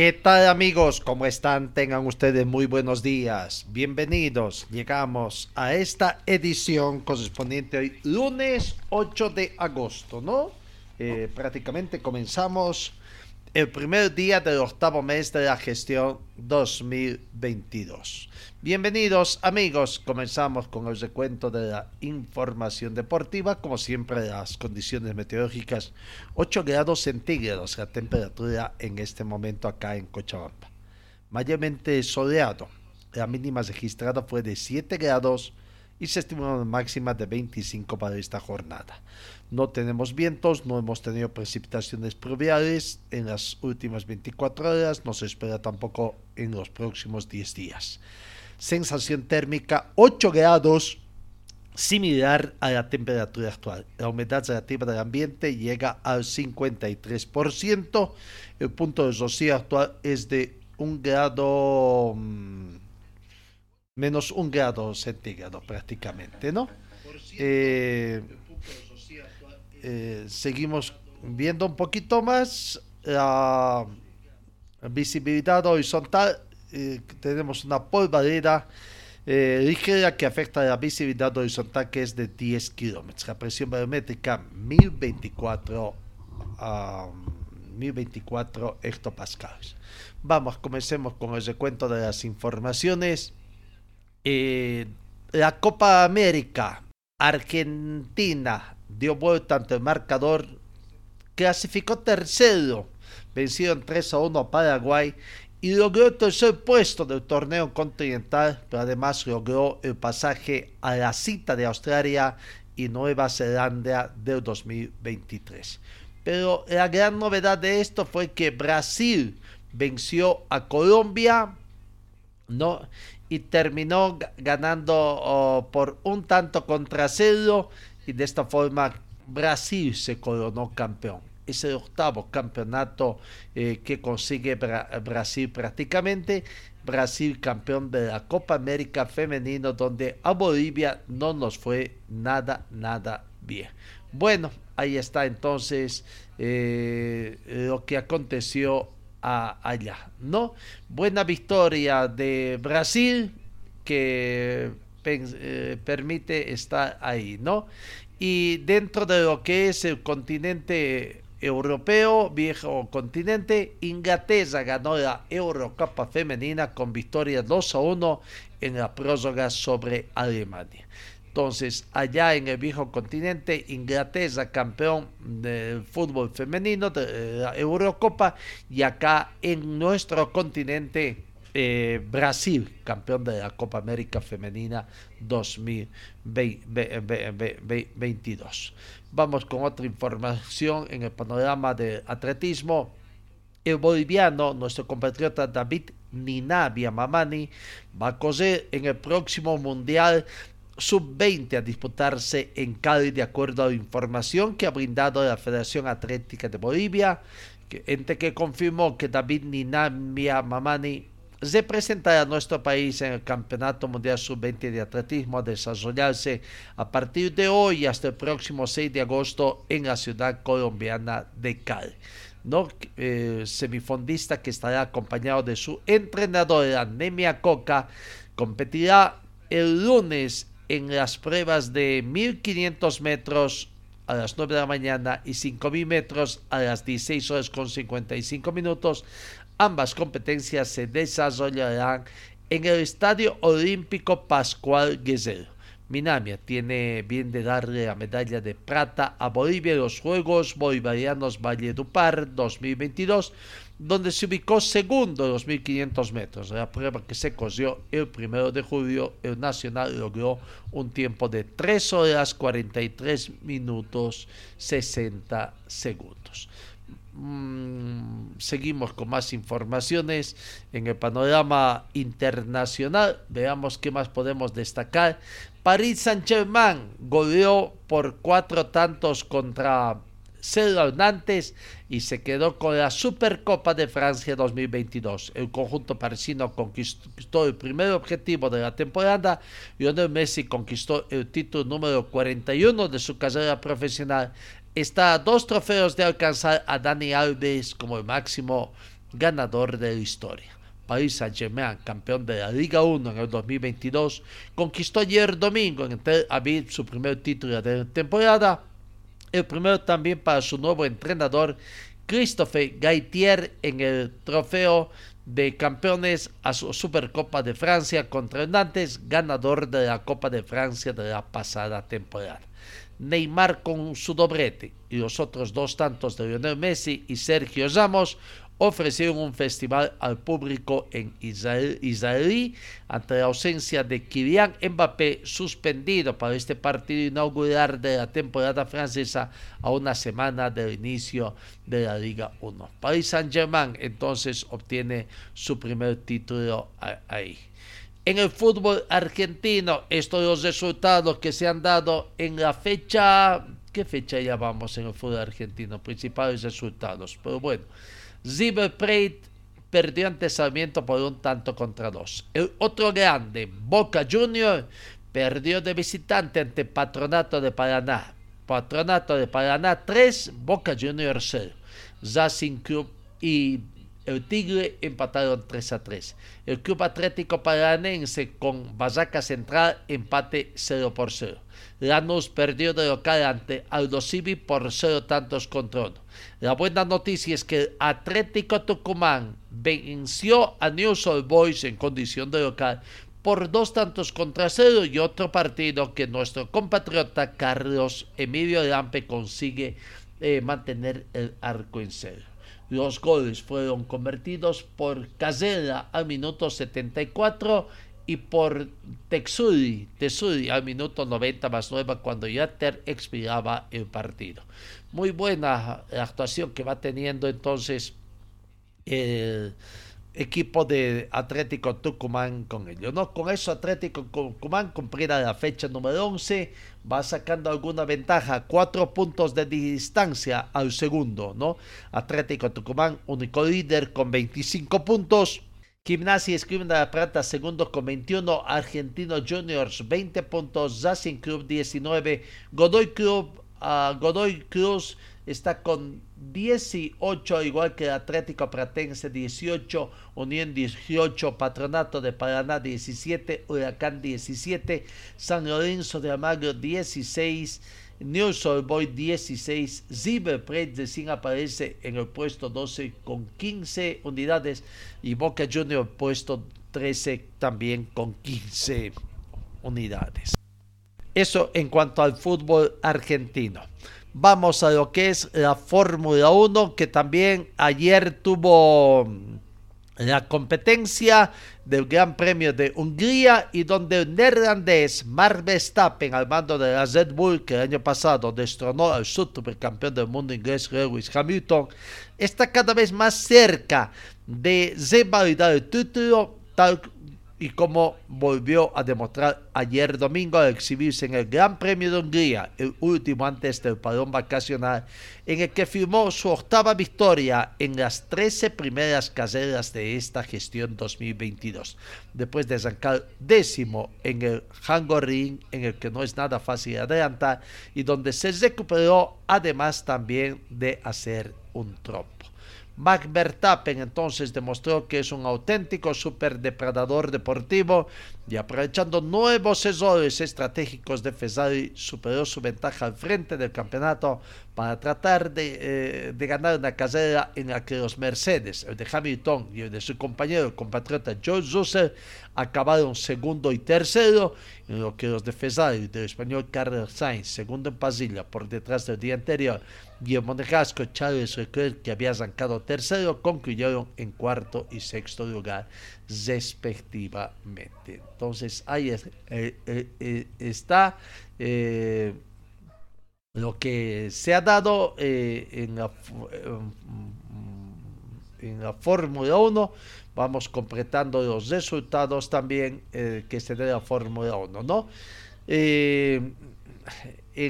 ¿Qué tal amigos? ¿Cómo están? Tengan ustedes muy buenos días. Bienvenidos. Llegamos a esta edición correspondiente hoy, lunes 8 de agosto, ¿no? Eh, prácticamente comenzamos el primer día del octavo mes de la gestión 2022. Bienvenidos amigos, comenzamos con el recuento de la información deportiva, como siempre las condiciones meteorológicas, 8 grados centígrados la temperatura en este momento acá en Cochabamba. Mayormente soleado, la mínima registrada fue de 7 grados y se estima una máxima de 25 para esta jornada. No tenemos vientos, no hemos tenido precipitaciones pluviales en las últimas 24 horas, no se espera tampoco en los próximos 10 días. Sensación térmica 8 grados, similar a la temperatura actual. La humedad relativa del ambiente llega al 53%. El punto de rocío actual es de un grado mmm, menos un grado centígrado prácticamente, ¿no? Eh, eh, seguimos viendo un poquito más la visibilidad horizontal. Tenemos una polvareda eh, ligera que afecta la visibilidad horizontal que es de 10 kilómetros. La presión barométrica 1024 um, 1024 hectopascales. Vamos, comencemos con el recuento de las informaciones. Eh, la Copa América, Argentina dio vuelta ante el marcador, clasificó tercero, vencieron 3 a 1 a Paraguay y logró el tercer puesto del torneo continental, pero además logró el pasaje a la cita de Australia y Nueva Zelanda del 2023. Pero la gran novedad de esto fue que Brasil venció a Colombia, ¿no? y terminó ganando por un tanto contra cero y de esta forma Brasil se coronó campeón. Es el octavo campeonato eh, que consigue Bra Brasil prácticamente. Brasil campeón de la Copa América Femenino donde a Bolivia no nos fue nada, nada bien. Bueno, ahí está entonces eh, lo que aconteció allá, ¿no? Buena victoria de Brasil que eh, permite estar ahí, ¿no? Y dentro de lo que es el continente europeo, viejo continente, Inglaterra ganó la Eurocopa femenina con victoria 2 a 1 en la prórroga sobre Alemania. Entonces, allá en el viejo continente, Inglaterra campeón del fútbol femenino de la Eurocopa y acá en nuestro continente eh, Brasil campeón de la Copa América Femenina 2022. Vamos con otra información en el panorama de atletismo. El boliviano, nuestro compatriota David Ninavia Mamani, va a correr en el próximo Mundial sub-20 a disputarse en Cali de acuerdo a la información que ha brindado la Federación Atlética de Bolivia, que, que confirmó que David Ninamia Mamani representará a nuestro país en el Campeonato Mundial Sub-20 de Atletismo a desarrollarse a partir de hoy hasta el próximo 6 de agosto en la ciudad colombiana de Cali. ¿no? Eh, semifondista que estará acompañado de su entrenadora Nemia Coca competirá el lunes en las pruebas de 1500 metros a las 9 de la mañana y 5000 metros a las 16 horas con 55 minutos. Ambas competencias se desarrollarán en el Estadio Olímpico Pascual Guerrero. Minamia tiene bien de darle la medalla de plata a Bolivia en los Juegos Bolivarianos Valledupar 2022, donde se ubicó segundo en los 1500 metros. La prueba que se cosió el primero de julio, el Nacional logró un tiempo de 3 horas 43 minutos 60 segundos. Mm, seguimos con más informaciones en el panorama internacional. Veamos qué más podemos destacar. Paris Saint-Germain goleó por cuatro tantos contra cero Nantes y se quedó con la Supercopa de Francia 2022. El conjunto parisino conquistó el primer objetivo de la temporada. Lionel Messi conquistó el título número 41 de su carrera profesional está a dos trofeos de alcanzar a Dani Alves como el máximo ganador de la historia. Paris Saint-Germain, campeón de la Liga 1 en el 2022, conquistó ayer domingo en Tel Aviv su primer título de la temporada, el primero también para su nuevo entrenador Christophe Gaitier en el trofeo de campeones a su Supercopa de Francia contra Nantes, ganador de la Copa de Francia de la pasada temporada. Neymar con su doblete y los otros dos tantos de Lionel Messi y Sergio Ramos ofrecieron un festival al público en Israel, israelí ante la ausencia de Kylian Mbappé suspendido para este partido inaugural de la temporada francesa a una semana del inicio de la Liga 1. Paris Saint-Germain entonces obtiene su primer título ahí en el fútbol argentino. Estos los resultados que se han dado en la fecha. ¿Qué fecha llamamos en el fútbol argentino? Principales resultados. Pero bueno, River Plate perdió ante Sarmiento por un tanto contra dos. El otro grande, Boca Junior, perdió de visitante ante Patronato de Paraná. Patronato de Paraná 3, Boca Junior 0. Racing Club y el Tigre empataron 3 a 3. El Club Atlético Paranense con Basaca Central empate 0 por 0. Lanús perdió de local ante Aldo Civi por 0 tantos contra 1. La buena noticia es que el Atlético Tucumán venció a News Old Boys en condición de local por dos tantos contra cero y otro partido que nuestro compatriota Carlos Emilio Lampe consigue eh, mantener el arco en cero. Los goles fueron convertidos por Casella al minuto 74 y por Texuri, Texuri al minuto 90 más 9 cuando ya ter expiraba el partido. Muy buena la actuación que va teniendo entonces el equipo de Atlético Tucumán con ellos. ¿no? Con eso Atlético Tucumán cumplirá la fecha número 11, va sacando alguna ventaja, cuatro puntos de distancia al segundo, ¿no? Atlético Tucumán, único líder con 25 puntos. Gimnasia Escriben de la Plata, segundo con 21. Argentino Juniors, 20 puntos. Racing Club, 19. Godoy Club, uh, Godoy Cruz está con 18, igual que el Atlético Pratense 18, Unión 18, Patronato de Paraná 17, Huracán 17, San Lorenzo de Almagro 16, New Soul Boy 16, Ziber de aparece en el puesto 12 con 15 unidades y Boca Junior puesto 13 también con 15 unidades. Eso en cuanto al fútbol argentino. Vamos a lo que es la Fórmula 1, que también ayer tuvo la competencia del Gran Premio de Hungría y donde el neerlandés Mark Verstappen al mando de la Red Bull que el año pasado destronó al supercampeón del mundo inglés Lewis Hamilton está cada vez más cerca de revalidar el título tal y como volvió a demostrar ayer domingo al exhibirse en el Gran Premio de Hungría, el último antes del parón vacacional, en el que firmó su octava victoria en las 13 primeras carreras de esta gestión 2022, después de arrancar décimo en el Ring, en el que no es nada fácil adelantar, y donde se recuperó además también de hacer un trompo. Max Verstappen entonces demostró que es un auténtico superdepredador deportivo y aprovechando nuevos errores estratégicos de Ferrari superó su ventaja al frente del campeonato para tratar de, eh, ganar una carrera en la que los Mercedes, el de Hamilton y el de su compañero compatriota George Russell acabaron segundo y tercero, en lo que los de Ferrari del español Carlos Sainz, segundo en pasilla por detrás del día anterior, y el monegasco Charles Leclerc, que había arrancado tercero, concluyeron en cuarto y sexto lugar respectivamente. Entonces ahí eh, eh, eh, está lo que se ha dado en la, en la Fórmula 1 vamos completando los resultados también que se dé la Fórmula 1, ¿no? en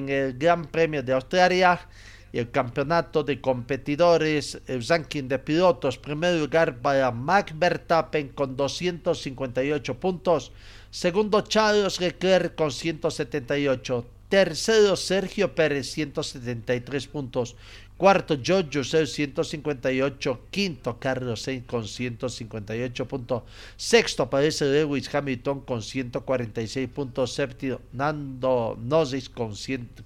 el Gran Premio de Australia, el campeonato de competidores, el ranking de pilotos, primer lugar para Max Verstappen con 258 puntos, segundo Charles Leclerc con 178, tercero Sergio Pérez 173 puntos, Cuarto, George Russell 158. Quinto, Carlos Sainz con 158 puntos. Sexto, aparece Lewis Hamilton con 146 puntos. Séptimo, Nando Norris con,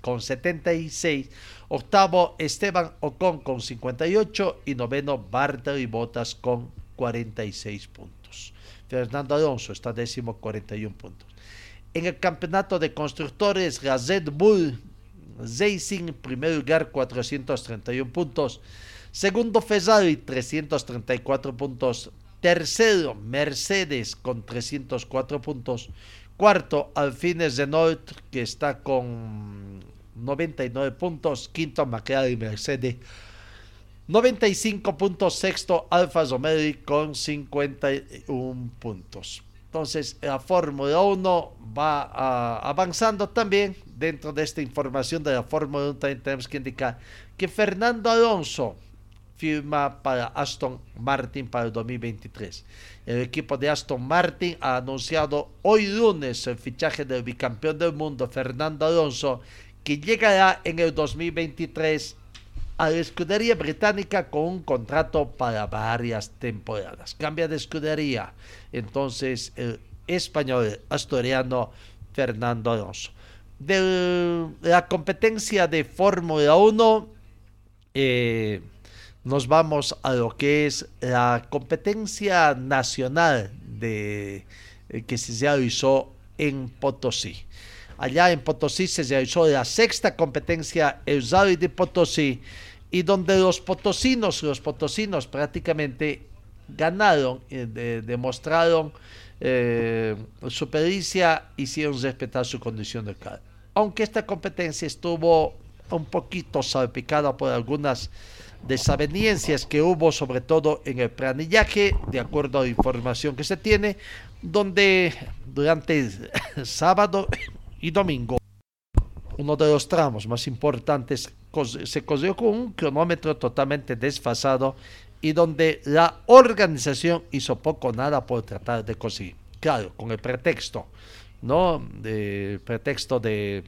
con 76. Octavo, Esteban Ocon con 58. Y noveno, Bartoli Bottas con 46 puntos. Fernando Alonso está décimo, 41 puntos. En el campeonato de constructores, la Red Bull Racing, primer lugar 431 puntos. Segundo Ferrari 334 puntos. Tercero Mercedes con 304 puntos. Cuarto Alfines Renault que está con 99 puntos. Quinto McLaren Mercedes 95 puntos. Sexto Alfa Romeo con 51 puntos. Entonces la Fórmula 1 va ah, avanzando también dentro de esta información de la Fórmula 1 también tenemos que indicar que Fernando Alonso firma para Aston Martin para el 2023. El equipo de Aston Martin ha anunciado hoy lunes el fichaje del bicampeón del mundo Fernando Alonso, que llegará en el 2023 a la escudería británica con un contrato para varias temporadas. Cambia de escudería entonces el español asturiano Fernando Alonso de la competencia de Fórmula 1, eh, nos vamos a lo que es la competencia nacional de, eh, que se realizó en Potosí. Allá en Potosí se realizó la sexta competencia, el Rally de Potosí, y donde los potosinos, los potosinos prácticamente ganaron, eh, demostraron eh, su pericia hicieron respetar su condición de carga. Aunque esta competencia estuvo un poquito salpicada por algunas desavenencias que hubo, sobre todo en el planillaje, de acuerdo a la información que se tiene, donde durante sábado y domingo uno de los tramos más importantes se cogió con un cronómetro totalmente desfasado y donde la organización hizo poco nada por tratar de conseguir. Claro, con el pretexto, ¿no? De pretexto de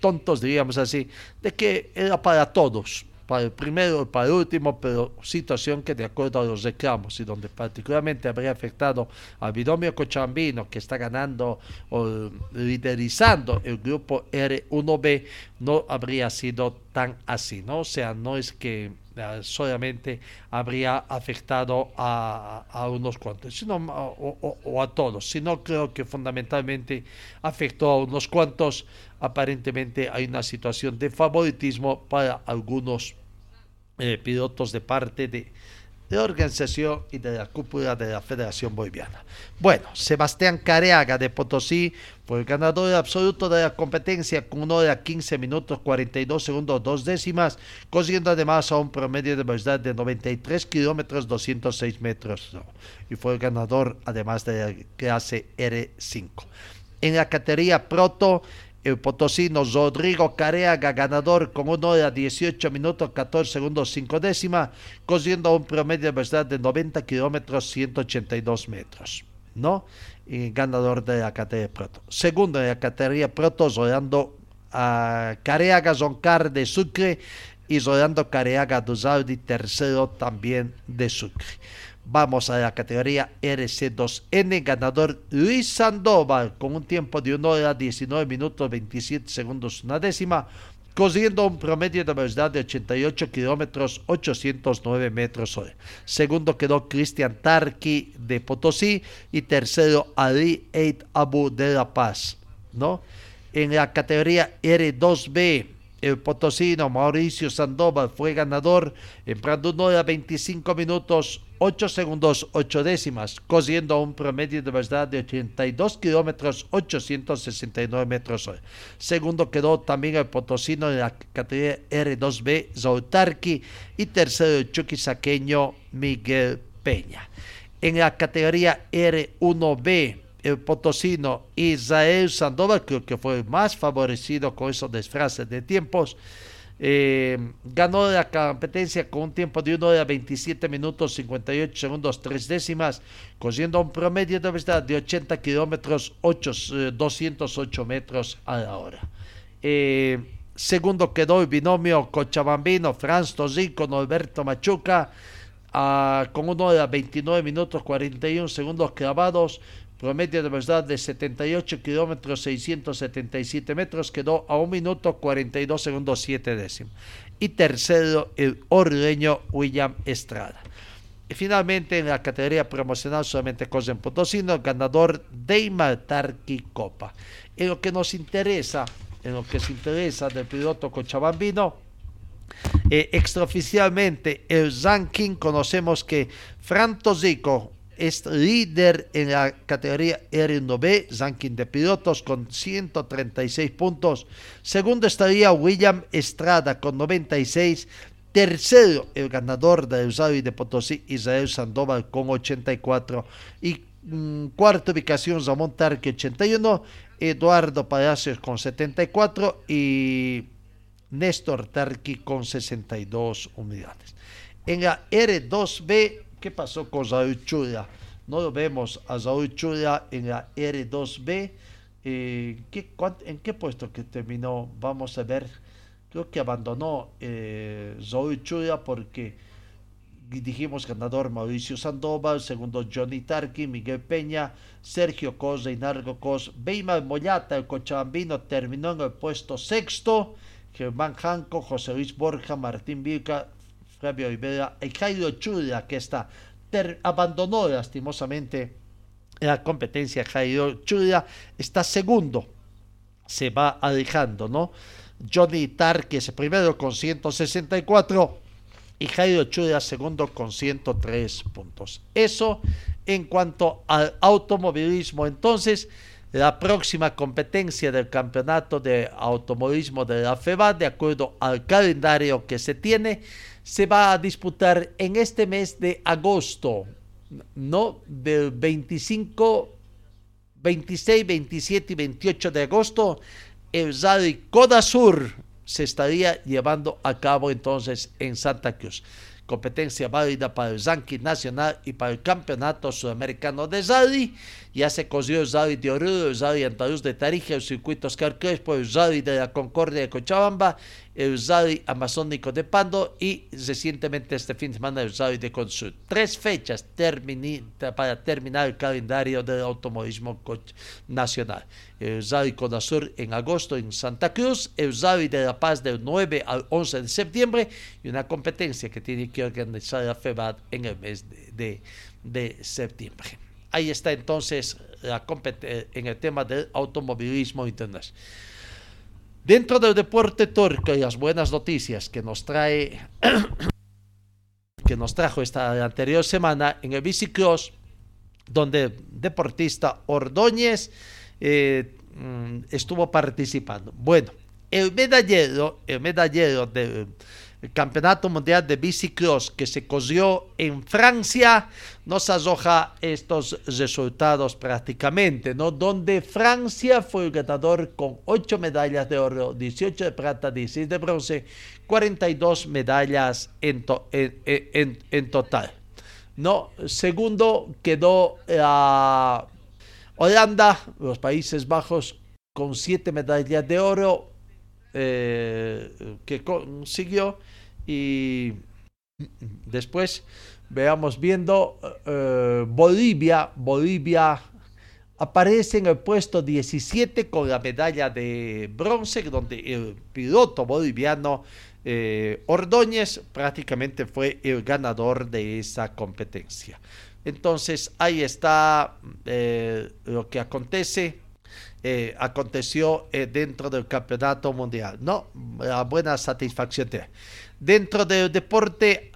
tontos, diríamos así, de que era para todos, para el primero y para el último, pero situación que de acuerdo a los reclamos y donde particularmente habría afectado a Bidomio Cochambino, que está ganando o liderizando el grupo R1B, no habría sido tan así, ¿no? O sea, no es que solamente habría afectado a, unos cuantos, sino, o, a todos, sino creo que fundamentalmente afectó a unos cuantos. Aparentemente hay una situación de favoritismo para algunos eh, pilotos de parte de, de organización y de la cúpula de la Federación Boliviana. Bueno, Sebastián Careaga de Potosí fue el ganador absoluto de la competencia con una hora 15 minutos 42 segundos dos décimas, consiguiendo además a un promedio de velocidad de 93 kilómetros 206 metros. Y fue el ganador además de la clase R5. En la categoría Proto, el potosino Rodrigo Careaga, ganador con 1 hora 18 minutos 14 segundos 5 décimas, consiguiendo un promedio de velocidad de 90 kilómetros 182 metros. ¿No? Y ganador de la categoría Proto. Segundo en la categoría Proto, rodando a Careaga Zoncar de Sucre, y Rolando Careaga Duzaldi, tercero también de Sucre. Vamos a la categoría RC2N, ganador Luis Sandoval con un tiempo de 1 hora 19 minutos 27 segundos una décima, consiguiendo un promedio de velocidad de 88 kilómetros 809 metros hora. Segundo quedó Cristian Tarki de Potosí y tercero Ali Eid Abu de La Paz, ¿no? En la categoría R2B, el potosino Mauricio Sandoval fue ganador, empleando 1 hora 25 minutos 8 segundos 8 décimas, consiguiendo un promedio de velocidad de 82 kilómetros 869 metros. Segundo quedó también el potosino de la categoría R2B Zoutarki y tercero el chuquisaqueño Miguel Peña. En la categoría R1B el potosino Israel Sandoval, que fue el más favorecido con esos disfraces de tiempos, eh, ganó la competencia con un tiempo de 1 hora 27 minutos 58 segundos 3 décimas, consiguiendo un promedio de velocidad de 80 kilómetros 208 eh, metros a la hora. Eh, segundo quedó el binomio Cochabambino, Franz Tozzi con Alberto Machuca, ah, con 1 hora 29 minutos 41 segundos clavados, promedio de velocidad de 78 kilómetros 677 metros, quedó a 1 minuto 42 segundos 7 décimos. Y tercero, el ordeño William Estrada. Y finalmente, en la categoría promocional, solamente Cosen Potosino, ganador Deimar Tarqui Copa. En lo que nos interesa, en lo que se interesa del piloto cochabambino, eh, extraoficialmente, el ranking, conocemos que Fran Zico es líder en la categoría R1B, ranking de pilotos con 136 puntos. Segundo estaría William Estrada con 96. Tercero, el ganador de Usado de Potosí, Israel Sandoval con 84. Y mm, cuarta ubicación, Ramón Tarque 81. Eduardo Palacios con 74 y Néstor Tarqui con 62 unidades. En la R2B ¿Qué pasó con Raúl Chula? No lo vemos a Raúl Chula en la R2B. Eh, ¿En qué puesto que terminó? Vamos a ver. Creo que abandonó eh, Raúl porque dijimos ganador Mauricio Sandoval, segundo Johnny Tarqui, Miguel Peña, Sergio Cosa y Nargo Cos, Beima Mollata, el cochabambino, terminó en el puesto sexto, Germán Janco, José Luis Borja, Martín Vilca, Y Jairo Chula, que está, abandonó lastimosamente la competencia. Jairo Chula está segundo, se va alejando, ¿no? Johnny Tarque es primero con 164 y Jairo Chula segundo con 103 puntos. Eso en cuanto al automovilismo. Entonces, la próxima competencia del campeonato de automovilismo de la FEBA, de acuerdo al calendario que se tiene, se va a disputar en este mes de agosto, ¿no? Del 25, 26, 27 y 28 de agosto, el Rally Coda Sur se estaría llevando a cabo entonces en Santa Cruz competencia válida para el ranking nacional y para el campeonato sudamericano de rally. Ya se consiguió el rally de Oruro, el rally andaluz de Tarija, el circuito Oscar Crespo, el rally de la Concordia de Cochabamba, rally amazónico de Pando y recientemente este fin de semana rally de Consud. Tres fechas para terminar el calendario del automovilismo nacional. Rally Conasur en agosto en Santa Cruz, el rally de La Paz del 9 al 11 de septiembre y una competencia que tiene que organizar la FEBAD en el mes de, de septiembre. Ahí está entonces la en el tema del automovilismo internacional. Dentro del deporte turco y las buenas noticias que nos trae que nos trajo esta anterior semana en el bicicross, donde deportista Ordóñez eh, mm, estuvo participando. Bueno, el medallero, el medallero del el Campeonato Mundial de Bicicross que se cogió en Francia nos arroja estos resultados prácticamente, ¿no? Donde Francia fue el ganador con 8 medallas de oro, 18 de plata, 16 de bronce, 42 medallas en, en, total. ¿no? Segundo quedó la Holanda, los Países Bajos, con 7 medallas de oro, eh, que consiguió Y después veamos viendo eh, Bolivia, Bolivia aparece en el puesto 17 con la medalla de bronce, donde el piloto boliviano eh, Ordóñez prácticamente fue el ganador de esa competencia. Entonces ahí está lo que acontece. Eh, aconteció dentro del campeonato mundial. No, la buena satisfacción. Dentro del deporte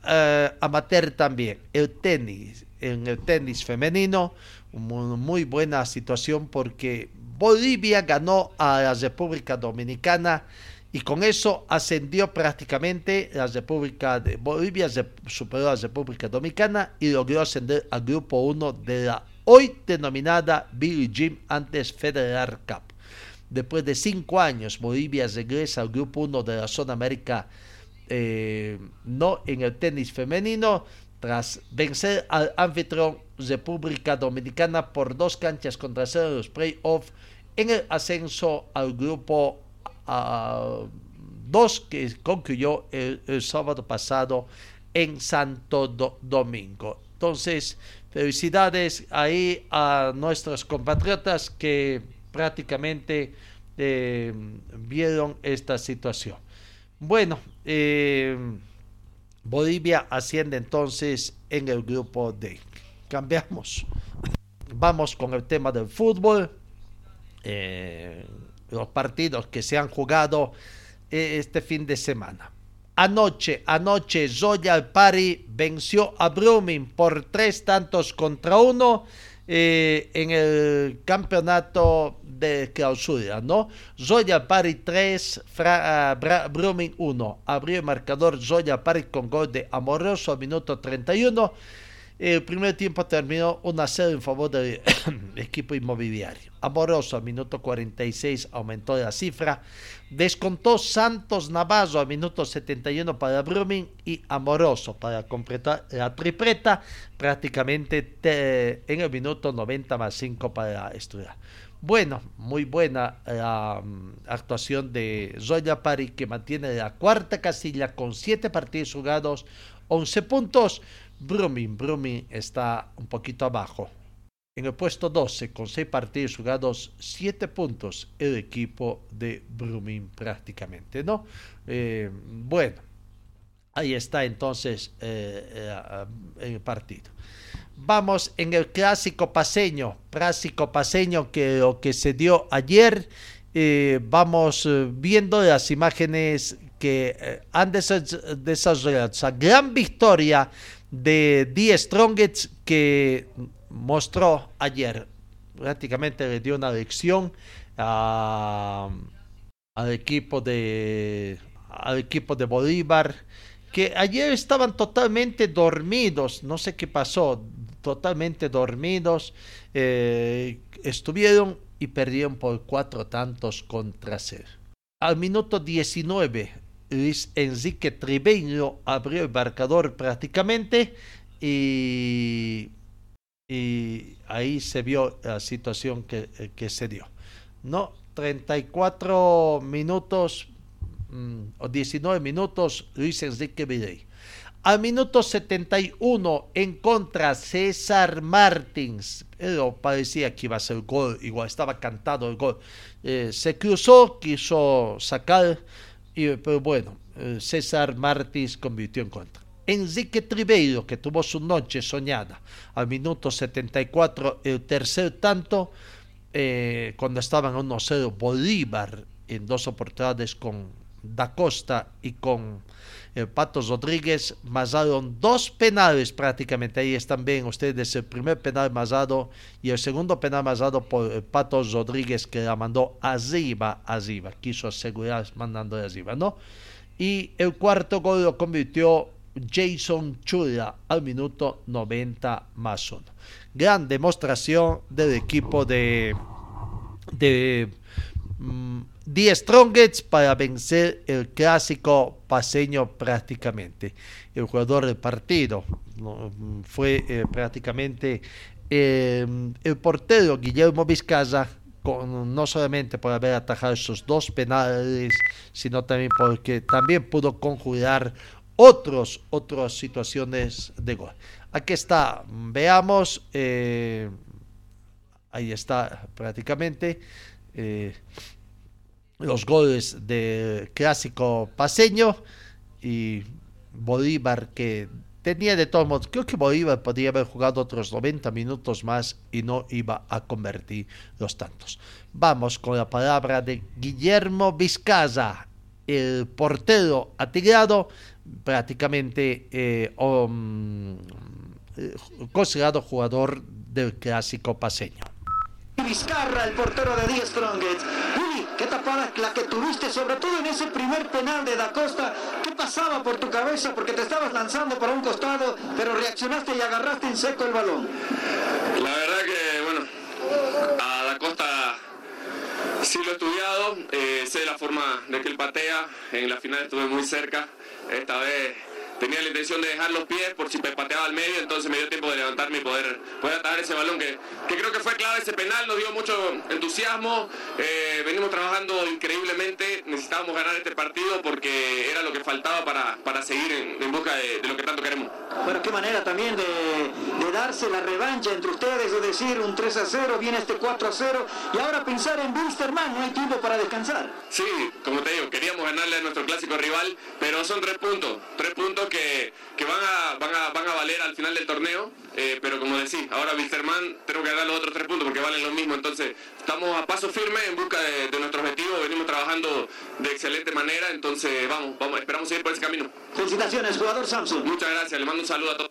amateur también, el tenis, en el tenis femenino, muy buena situación porque Bolivia ganó a la República Dominicana y con eso ascendió prácticamente la República de Bolivia, superó a la República Dominicana y logró ascender al grupo 1 de la hoy denominada Billie Jean antes Federal Cup. Después de cinco años, Bolivia regresa al grupo 1 de la zona América, eh, no en el tenis femenino, tras vencer al anfitrión República Dominicana por dos canchas contra cero en los playoffs en el ascenso al grupo a dos que concluyó el, sábado pasado en Santo Domingo. Entonces, felicidades ahí a nuestros compatriotas que prácticamente eh, vieron esta situación. Bueno, eh, Bolivia asciende entonces en el grupo D. Cambiamos. Vamos con el tema del fútbol. Eh, los partidos que se han jugado este fin de semana. Anoche, anoche, Zoya Pari venció a Brumming por tres tantos contra uno eh, en el campeonato de clausura, ¿no? Zoya Pari 3, uh, Brumming 1. Abrió el marcador Zoya Pari con gol de Amoroso minuto 31 el primer tiempo terminó 1 a 0 en favor del equipo inmobiliario. Amoroso a minuto 46 aumentó la cifra. Descontó Santos Navarro a minuto 71 para Brumming y Amoroso para completar la tripleta prácticamente en el minuto 90 más 5 para Estudiar. Bueno, muy buena la mm, actuación de Zoya Pari que mantiene la cuarta casilla con 7 partidos jugados, 11 puntos. Brumming, Brumming está un poquito abajo. En el puesto 12, con 6 partidos jugados, 7 puntos el equipo de Brumming prácticamente, ¿no? Eh, bueno, ahí está entonces eh, eh, el partido. Vamos en el clásico paseño, clásico paseño que lo que se dio ayer. vamos viendo las imágenes que han desarrollado esa gran victoria de The Strongest que mostró ayer. Prácticamente le dio una lección al equipo de al equipo de Bolívar que ayer estaban totalmente dormidos, no sé qué pasó, totalmente dormidos, eh, estuvieron y perdieron por cuatro tantos contra cero. Al minuto 19 Luis Enrique Tribeño abrió el marcador prácticamente y, ahí se vio la situación que, que se dio. No, 34 minutos mm, o 19 minutos Luis Enrique Videy. Al minuto 71 en contra César Martins, parecía que iba a ser gol, igual estaba cantado el gol. Eh, se cruzó, quiso sacar pero bueno, eh, César Martins convirtió en contra. Enrique Tribeiro, que tuvo su noche soñada al minuto 74, el tercer tanto, eh, cuando estaban 1-0 Bolívar en dos oportunidades con Da Costa y con el Pato Rodríguez, mazaron dos penales prácticamente. Ahí están bien ustedes el primer penal mazado y el segundo penal mazado por el Pato Rodríguez que la mandó arriba, arriba. Quiso asegurar mandando arriba, ¿no? Y el cuarto gol lo convirtió Jason Chula al minuto 90 más Gran demostración del equipo de, de mm, 10 Strongest para vencer el clásico paseño prácticamente. El jugador del partido fue eh, prácticamente em, el portero Guillermo Vizcaya, con, no solamente por haber atajado esos dos penales, sino también porque también pudo conjurar otros, otras situaciones de gol. Aquí está, veamos, eh, ahí está prácticamente. Eh, los goles de clásico paseño y Bolívar que tenía de todos modos, creo que Bolívar podría haber jugado otros 90 minutos más y no iba a convertir los tantos. Vamos con la palabra de Guillermo Vizcaza, el portero atigrado, prácticamente eh, um, considerado jugador del clásico paseño. Vizcarra, el portero de Die Strongets. Uy, qué tapada la que tuviste, sobre todo en ese primer penal de Da Costa. ¿Qué pasaba por tu cabeza? Porque te estabas lanzando para un costado, pero reaccionaste y agarraste en seco el balón. La verdad que, bueno, a Da Costa sí lo he estudiado, eh, sé la forma de que él patea. En la final estuve muy cerca. Esta vez tenía la intención de dejar los pies por si pateaba al medio, entonces me dio tiempo de levantarme y poder, poder atajar ese balón que, que creo que fue clave ese penal, nos dio mucho entusiasmo, eh, venimos trabajando increíblemente, necesitábamos ganar este partido porque era lo que faltaba para, para seguir en, en busca de, de, lo que tanto queremos. Bueno, qué manera también de, de, darse la revancha entre ustedes, de decir un 3 a 0, viene este 4 a 0 y ahora pensar en Wilstermann, no hay tiempo para descansar. Sí, como te digo, queríamos ganarle a nuestro clásico rival, pero son tres puntos, tres puntos que, que van, a, van, a, van a valer al final del torneo, eh, pero como decís, ahora Wilstermann tenemos que ganar los otros tres puntos porque valen lo mismo, entonces estamos a paso firme en busca de, de, nuestro objetivo, venimos trabajando de excelente manera, entonces vamos, vamos, esperamos seguir por ese camino. Felicitaciones, jugador Samsung. Muchas gracias, le mando un saludo a todos.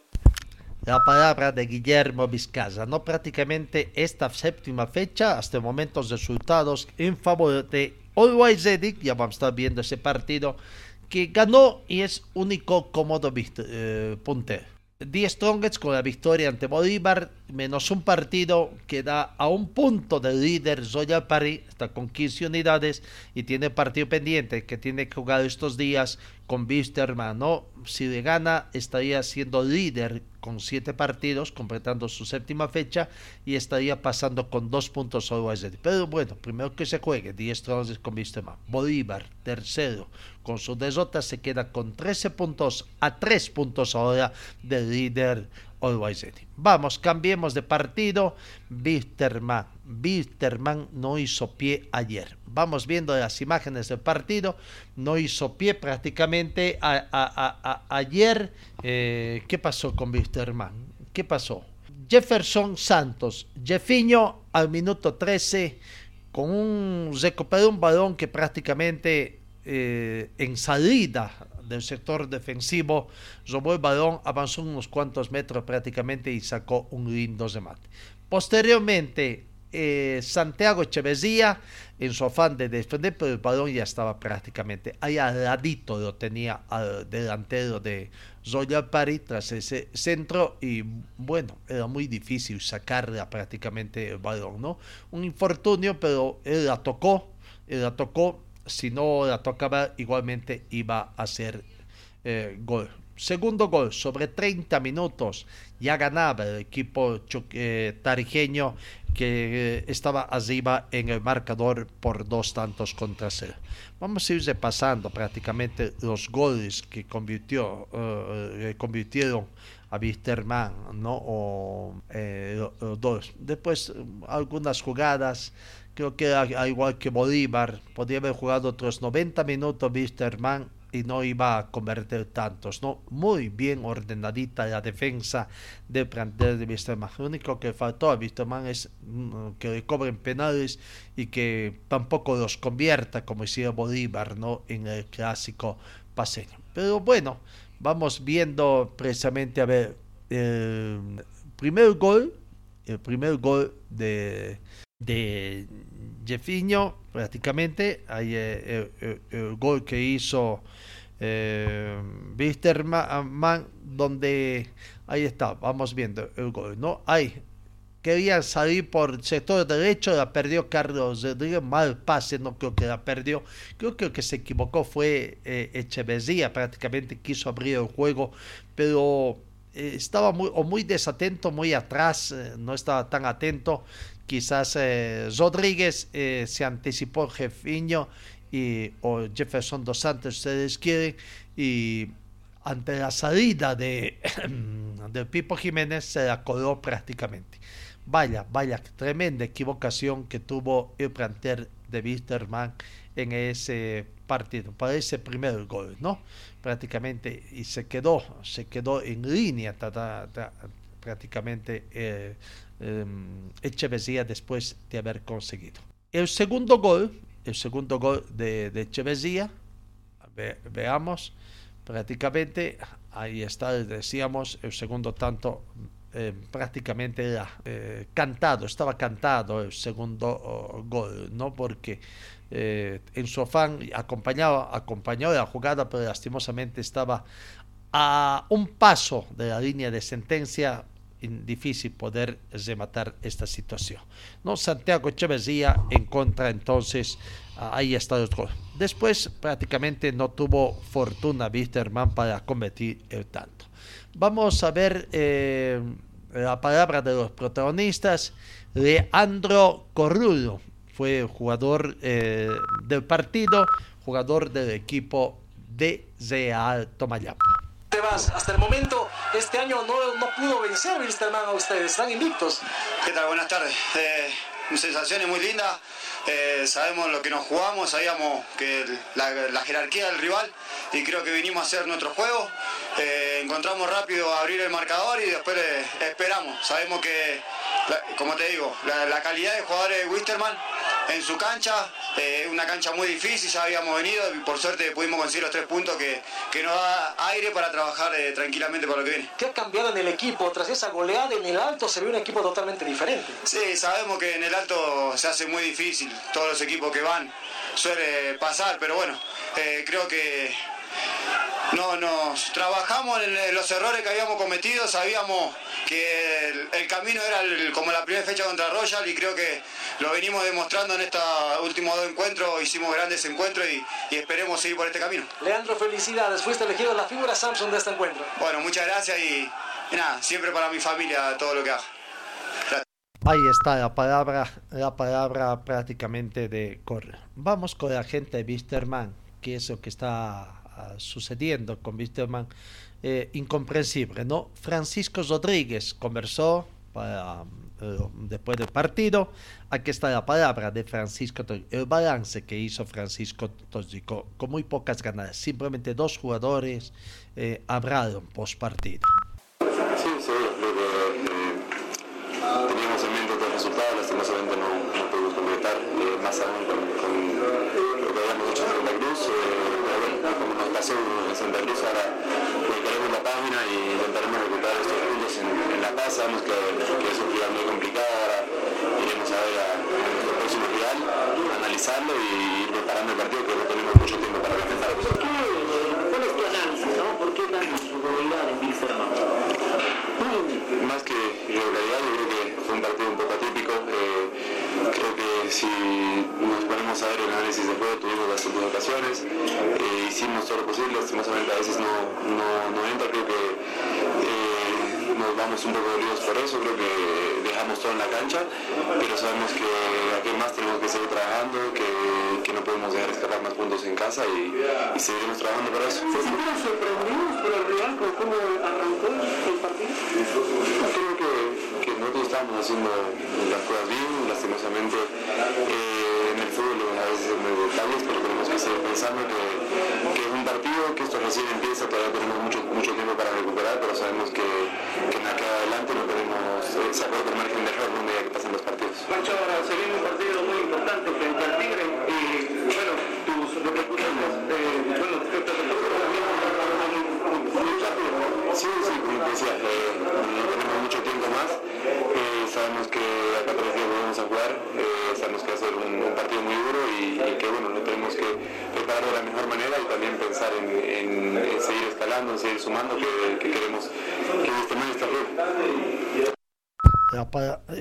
La palabra de Guillermo Vizcaza, no prácticamente esta séptima fecha, hasta el momento resultados en favor de Always Ready, ya vamos a estar viendo ese partido que ganó y es único cómodo eh, puntero. Die Strongest con la victoria ante Bolívar, menos un partido que da a un punto del líder Zoya París, está con 15 unidades y tiene partido pendiente que tiene que jugar estos días con Wisterman. Si le gana, estaría siendo líder con 7 partidos, completando su séptima fecha y estaría pasando con 2 puntos solo a Pero bueno, primero que se juegue, 10 Strongest con Wisterman. Bolívar, tercero, con su desota se queda con 13 puntos a 3 puntos ahora del líder Ready. Vamos, cambiemos de partido. Wisterman. Wisterman no hizo pie ayer. Vamos viendo las imágenes del partido. No hizo pie prácticamente ayer. Eh, ¿Qué pasó con Wisterman? ¿Qué pasó? Jefferson Santos. Jeffiño al minuto 13 con un recuperó un balón que prácticamente eh, en salida del sector defensivo, robó el balón, avanzó unos cuantos metros prácticamente y sacó un lindo remate. Posteriormente, eh, Santiago Echeverría, en su afán de defender, pero el balón ya estaba prácticamente ahí al ladito, lo tenía al delantero de Royal Party tras ese centro y bueno, era muy difícil sacarla prácticamente el balón, ¿no? Un infortunio, pero él la tocó, él la tocó si no la tocaba, igualmente iba a ser eh, gol. Segundo gol, sobre 30 minutos, ya ganaba el equipo eh, tarijeño que eh, estaba arriba en el marcador por dos tantos contra cero. Vamos a ir repasando prácticamente los goles que convirtió, uh, convirtieron a Wisterman, ¿no? O, eh, dos. Después, algunas jugadas creo que a, igual que Bolívar, podría haber jugado otros 90 minutos Wisterman y no iba a convertir tantos, ¿no? Muy bien ordenadita la defensa del plantel de Wisterman. Lo único que faltó a Wisterman es mm, que le cobren penales y que tampoco los convierta como hacía Bolívar, ¿no? En el clásico paseño. Pero bueno, vamos viendo precisamente a ver el primer gol, el primer gol de de Jeffiño prácticamente. Hay eh, el, el, el, gol que hizo eh, Wisterman donde ahí está vamos viendo el gol no ahí quería salir por el sector derecho la perdió Carlos Rodríguez mal pase no creo que la perdió. Creo que el que se equivocó fue eh, Echeverría prácticamente quiso abrir el juego pero eh, estaba muy, o muy desatento, muy atrás, eh, no estaba tan atento. Quizás eh, Rodríguez se anticipó Jefiño y, o Jefferson dos Santos, ustedes quieren, y ante la salida de, de Pipo Jiménez se la prácticamente. Vaya, vaya, tremenda equivocación que tuvo el plantel de Wisterman en ese partido, para ese primer gol, ¿no? Prácticamente, y se quedó, se quedó en línea prácticamente eh, eh, después de haber conseguido. El segundo gol, el segundo gol de, de veamos, prácticamente, ahí está, decíamos, el segundo tanto eh, prácticamente era eh, cantado, estaba cantado el segundo oh, gol, ¿no? Porque eh, en su afán acompañaba, acompañó la jugada, pero lastimosamente estaba a un paso de la línea de sentencia difícil poder rematar esta situación. ¿no? Santiago Echeverría en contra entonces, ahí está el gol. Después prácticamente no tuvo fortuna Wisterman para convertir el tanto. Vamos a ver eh, la palabra de los protagonistas. Leandro Corrudo fue jugador eh, del partido, jugador del equipo de Real Tomayapo. Hasta el momento, este año no, no pudo vencer Wilstermann a ustedes, están invictos. ¿Qué tal? Buenas tardes. Eh, sensaciones muy lindas. Eh, sabemos lo que nos jugamos, sabíamos que la, jerarquía del rival y creo que vinimos a hacer nuestro juego. Eh, encontramos rápido abrir el marcador y después eh, esperamos. Sabemos que, como te digo, la, calidad de jugadores de Wisterman en su cancha, es una cancha muy difícil, ya habíamos venido y por suerte pudimos conseguir los tres puntos que, que nos da aire para trabajar tranquilamente para lo que viene. ¿Qué ha cambiado en el equipo? Tras esa goleada en el alto se ve un equipo totalmente diferente. Sí, sabemos que en el alto se hace muy difícil todos los equipos que van suele pasar, pero bueno, eh, creo que no nos trabajamos en los errores que habíamos cometido, sabíamos que el, camino era como la primera fecha contra Royal y creo que lo venimos demostrando en estos últimos dos encuentros, hicimos grandes encuentros y, esperemos seguir por este camino. Leandro, felicidades, fuiste elegido la figura Samsung de este encuentro. Bueno, muchas gracias y, y nada, siempre para mi familia todo lo que haga. Ahí está la palabra, la palabra prácticamente de correr. Vamos con la gente de Wisterman, que es lo que está sucediendo con Wisterman, eh, incomprensible, ¿no? Francisco Rodríguez conversó eh, después del partido. Aquí está la palabra de Francisco, el balance que hizo Francisco Tóxico, con muy pocas ganadas, simplemente dos jugadores eh, hablaron post partido. Sabemos que, que, es un rival muy complicado, ahora iremos a ver a, a nuestro próximo rival, analizarlo y ir preparando el partido, que no tenemos mucho tiempo para defender. ¿Cuál es tu análisis, no? ¿Por qué tanta irregularidad en Wilstermann? Más que irregularidad, yo creo que fue un partido un poco atípico. Eh, creo que si nos ponemos a ver el análisis de juego, tuvimos bastantes ocasiones, eh, hicimos todo lo posible, lastimosamente a veces no, no, no entra, creo que nos vamos un poco dolidos por eso, creo que dejamos todo en la cancha, pero sabemos que aquí más tenemos que seguir trabajando, que, que no podemos dejar escapar más puntos en casa y, y seguiremos trabajando para eso. ¿Se sintieron sorprendidos por el rival con cómo arrancó el partido? Creo que, que nosotros estábamos haciendo las cosas bien, lastimosamente eh, en el fútbol a veces hay detalles, pero tenemos que seguir pensando que, que, es un partido, que esto recién empieza, todavía tenemos mucho, mucho tiempo para recuperar, pero sabemos que, que en acá adelante no tenemos eh, sacar el margen de error a medida que pasan los partidos. Pancho, ahora se viene un partido muy importante frente al Tigre y bueno, tus repercusiones, eh, bueno, a Sí, sí, como decía, eh, no tenemos mucho tiempo más. Eh, sabemos que acá días vamos a jugar, eh, sabemos que va a ser un, un partido muy duro y, y, que bueno, lo tenemos que preparar de la mejor manera y también pensar en, en, en seguir escalando, en seguir sumando, que, que queremos que este mes esté arriba.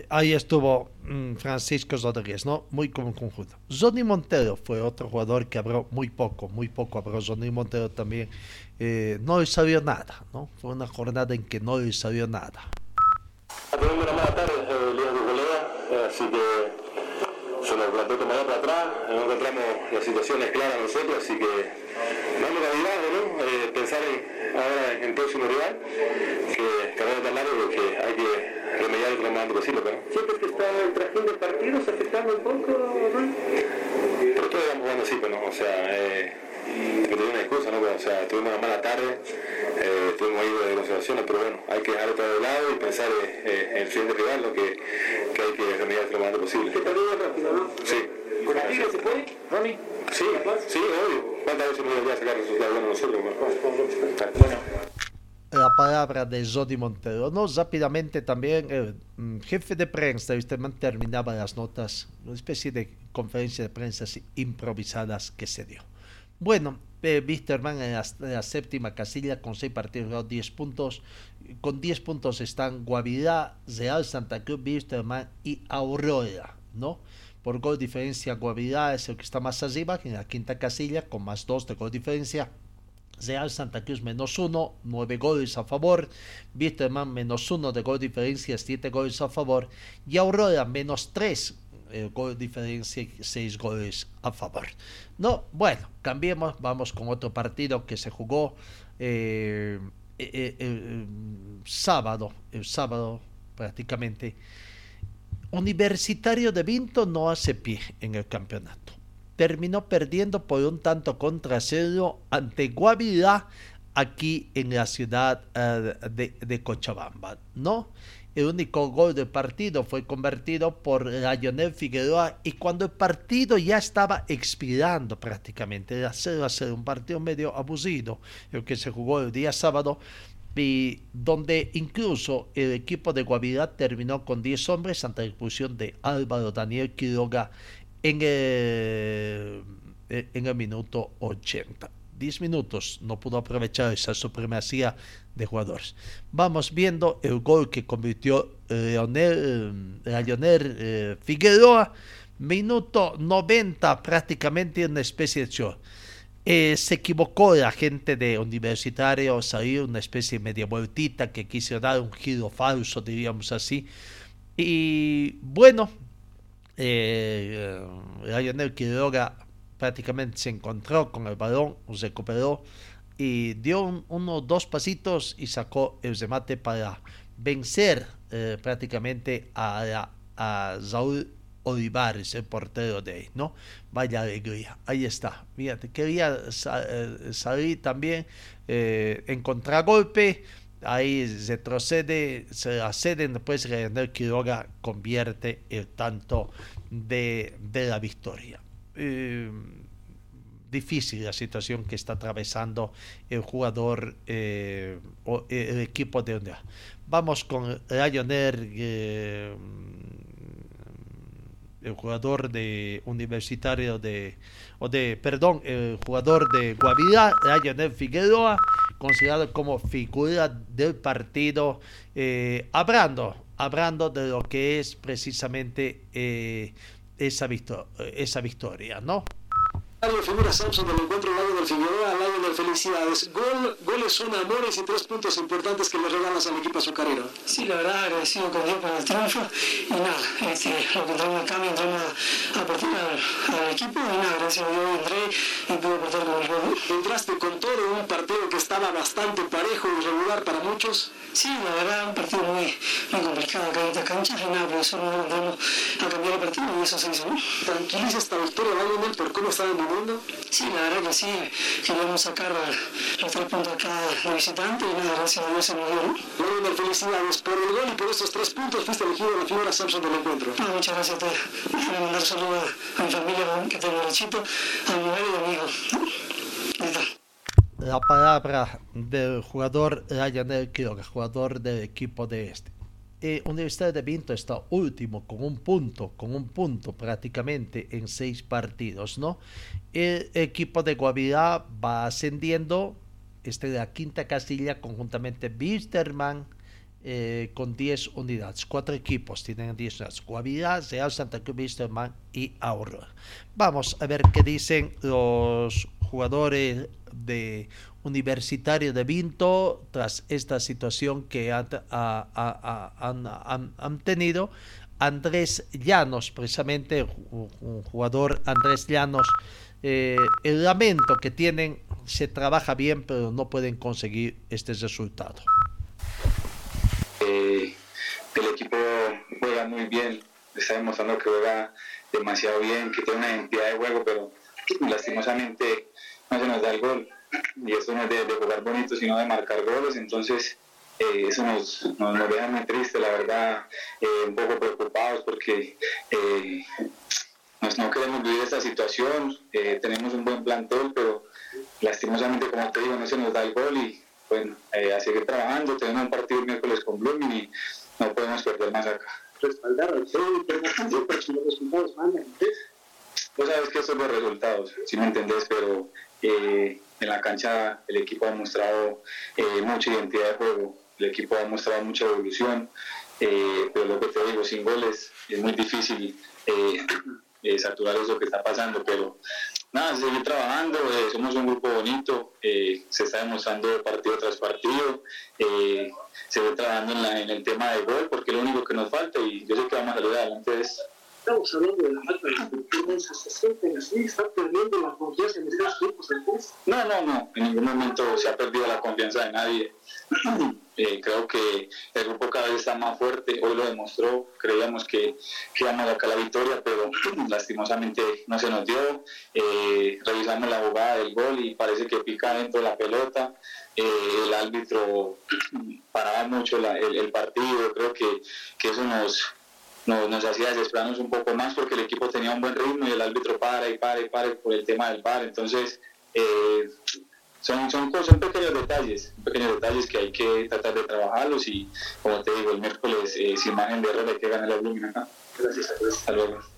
Ahí estuvo mm, Francisco Rodríguez, ¿no? Muy como conjunto. Johnny Montero fue otro jugador que habló muy poco, muy poco habló. Johnny Montero también eh, no le nada, ¿no? Fue una jornada en que no le salió nada. Tuvimos una mala tarde, eh, Liga de Golea, así que se nos plantó tomar para atrás, no encontramos las situaciones claras nosotros, así que vamos a ¿no? Eh, pensar en ahora en próximo rival, que carrera tan largo que hay que remediar lo más posible. Pero... ¿Sientes que está el trajín de partidos afectando un poco, Ron? Pero todos vamos jugando así, pues, ¿no? O sea, eh, te doy una excusa, ¿no? O sea, tuvimos una mala tarde, eh, tuvimos ahí de negociaciones, pero bueno, hay que dejarlo todo de lado y pensar eh, eh, en el siguiente rival, lo que, que hay que remediar lo más antes posible. Que rápido, ¿no? Sí. ¿Con Tigre se puede, Ronnie? Sí, sí, obvio. ¿Cuántas veces hemos ido a sacar resultados buenos nosotros? Bueno. la palabra de Jody Montero. No, rápidamente también el mm, jefe de prensa, usted terminaba las notas, una especie de conferencia de prensa así, improvisadas que se dio. Bueno, eh, Wisterman en la, en la séptima casilla con 6 partidos, 10 puntos. Con 10 puntos están Guavirá, Real Santa Cruz, Wisterman y Aurora, ¿no? Por gol diferencia, Guavirá es el que está más arriba, en la quinta casilla, con más 2 de gol diferencia. Real Santa Cruz menos 1, 9 goles a favor. Wisterman menos 1 de gol diferencia, 7 goles a favor. Y Aurora menos 3 eh, gol diferencia, 6 goles a favor. No, bueno, cambiemos, vamos con otro partido que se jugó eh, eh, eh, sábado, el sábado prácticamente. Universitario de Vinto no hace pie en el campeonato. Terminó perdiendo por un tanto contra cero ante Guavirá aquí en la ciudad de, de, Cochabamba, ¿no? El único gol del partido fue convertido por Lionel Figueroa y cuando el partido ya estaba expirando prácticamente, era 0 a 0, un partido medio abusivo, el que se jugó el día sábado, y donde incluso el equipo de Guavirá terminó con 10 hombres ante la expulsión de Álvaro Daniel Quiroga en el, en el minuto 80. 10 minutos no pudo aprovechar esa supremacía de jugadores. Vamos viendo el gol que convirtió Leonel, Leonel eh, Figueroa, minuto 90 prácticamente una especie de show. Eh, se equivocó la gente de Universitario, salió una especie de media vueltita que quiso dar un giro falso, diríamos así. Y bueno, eh, Lionel Quiroga prácticamente se encontró con el balón, recuperó y dio un, uno dos pasitos y sacó el remate para vencer eh, prácticamente a, a, a Olivares, el portero de ahí, ¿no? Vaya alegría, ahí está. Fíjate, quería eh, salir también eh, en contragolpe, ahí retrocede, se la después Leonel Quiroga convierte el tanto de, de la victoria. Eh, difícil la situación que está atravesando el jugador eh, o el equipo de Onda. Vamos con Lionel, eh, el jugador de universitario de, o de, perdón, el jugador de Guavirá, Lionel Figueroa, considerado como figura del partido, eh, hablando, hablando de lo que es precisamente eh, esa, victor esa victoria, ¿no? Figura Samson del encuentro Lionel Figueroa, Lionel felicidades. Gol, goles son amores y tres puntos importantes que le regalas al equipo azucarero. Sí, la verdad, agradecido con Dios por el triunfo y nada, este, lo que entramos acá, me entramos a, a aportar al, al, equipo y nada, gracias a Dios entré y pude aportar con el juego. Entraste con todo un partido que estaba bastante parejo y regular para muchos. Sí, la verdad, un partido muy, muy complicado acá en esta cancha y nada, por eso no entramos a cambiar el partido y eso se hizo, ¿no? ¿Tranquiliza esta victoria, Lionel, por cómo estaba Sí, la verdad que sí, queríamos sacar los tres puntos acá de visitante y nada, gracias a Dios se nos dio. ¿no? Lionel, felicidades por el gol y por esos tres puntos fuiste elegido la figura Samson del encuentro. No, muchas gracias a ti. Déjame mandar saludos a mi familia que tengo derechito, a mi mujer y a mi hijo. La palabra del jugador Lionel Quiroga, jugador del equipo de este. Eh, Universidad de Vinto está último con un punto, con un punto prácticamente en seis partidos, ¿no? El equipo de Guavirá va ascendiendo, este de la quinta casilla conjuntamente Wisterman eh, con 10 unidades. Cuatro equipos tienen 10 unidades. Guavirá, Real Santa Cruz, Wisterman y Aurora. Vamos a ver qué dicen los jugadores de Universitario de Vinto tras esta situación que han, han, han tenido Andrés Llanos, precisamente un jugador Andrés Llanos, eh, el lamento que tienen, se trabaja bien, pero no pueden conseguir este resultado. Eh, el equipo juega muy bien, está demostrando que juega demasiado bien, que tiene una identidad de juego, pero lastimosamente no se nos da el gol. Y eso no es de, jugar bonito, sino de marcar goles. Entonces, eh, eso nos, nos, deja muy triste, la verdad, eh, un poco preocupados porque eh, no queremos vivir esta situación. tenemos un buen plantel, pero lastimosamente, como te digo, no se nos da el gol y bueno, a seguir trabajando. Tenemos un partido el miércoles con Blooming y no podemos perder más acá. Respaldar al pero los resultados mandan. Vos sabes que es los resultados, si me entendés, pero en la cancha el equipo ha mostrado eh, mucha identidad de juego, el equipo ha mostrado mucha evolución, eh, pero lo que te digo, sin goles es muy difícil saturar eso que está pasando, pero nada, seguir trabajando, somos un grupo bonito, se está demostrando partido tras partido, se ve trabajando en, el tema de gol, porque es lo único que nos falta y yo sé que vamos a salir adelante de. Estamos hablando de la falta de se así, están perdiendo la confianza en estos grupos No, no, no, en ningún momento se ha perdido la confianza de nadie. eh, creo que el grupo cada vez está más fuerte, hoy lo demostró, creíamos que, íbamos a sacar la victoria, pero lastimosamente no se nos dio. Eh, revisamos la jugada del gol y parece que pica dentro de la pelota. Eh, el árbitro paraba mucho la, el, el, partido, creo que, que eso nos nos, nos hacía desesperarnos un poco más porque el equipo tenía un buen ritmo y el árbitro para y para y para por el tema del par. Entonces, eh, son, son, son pequeños detalles, pequeños detalles que hay que tratar de trabajarlos y, como te digo, el miércoles, eh, sin margen de error, hay que ganar la acá.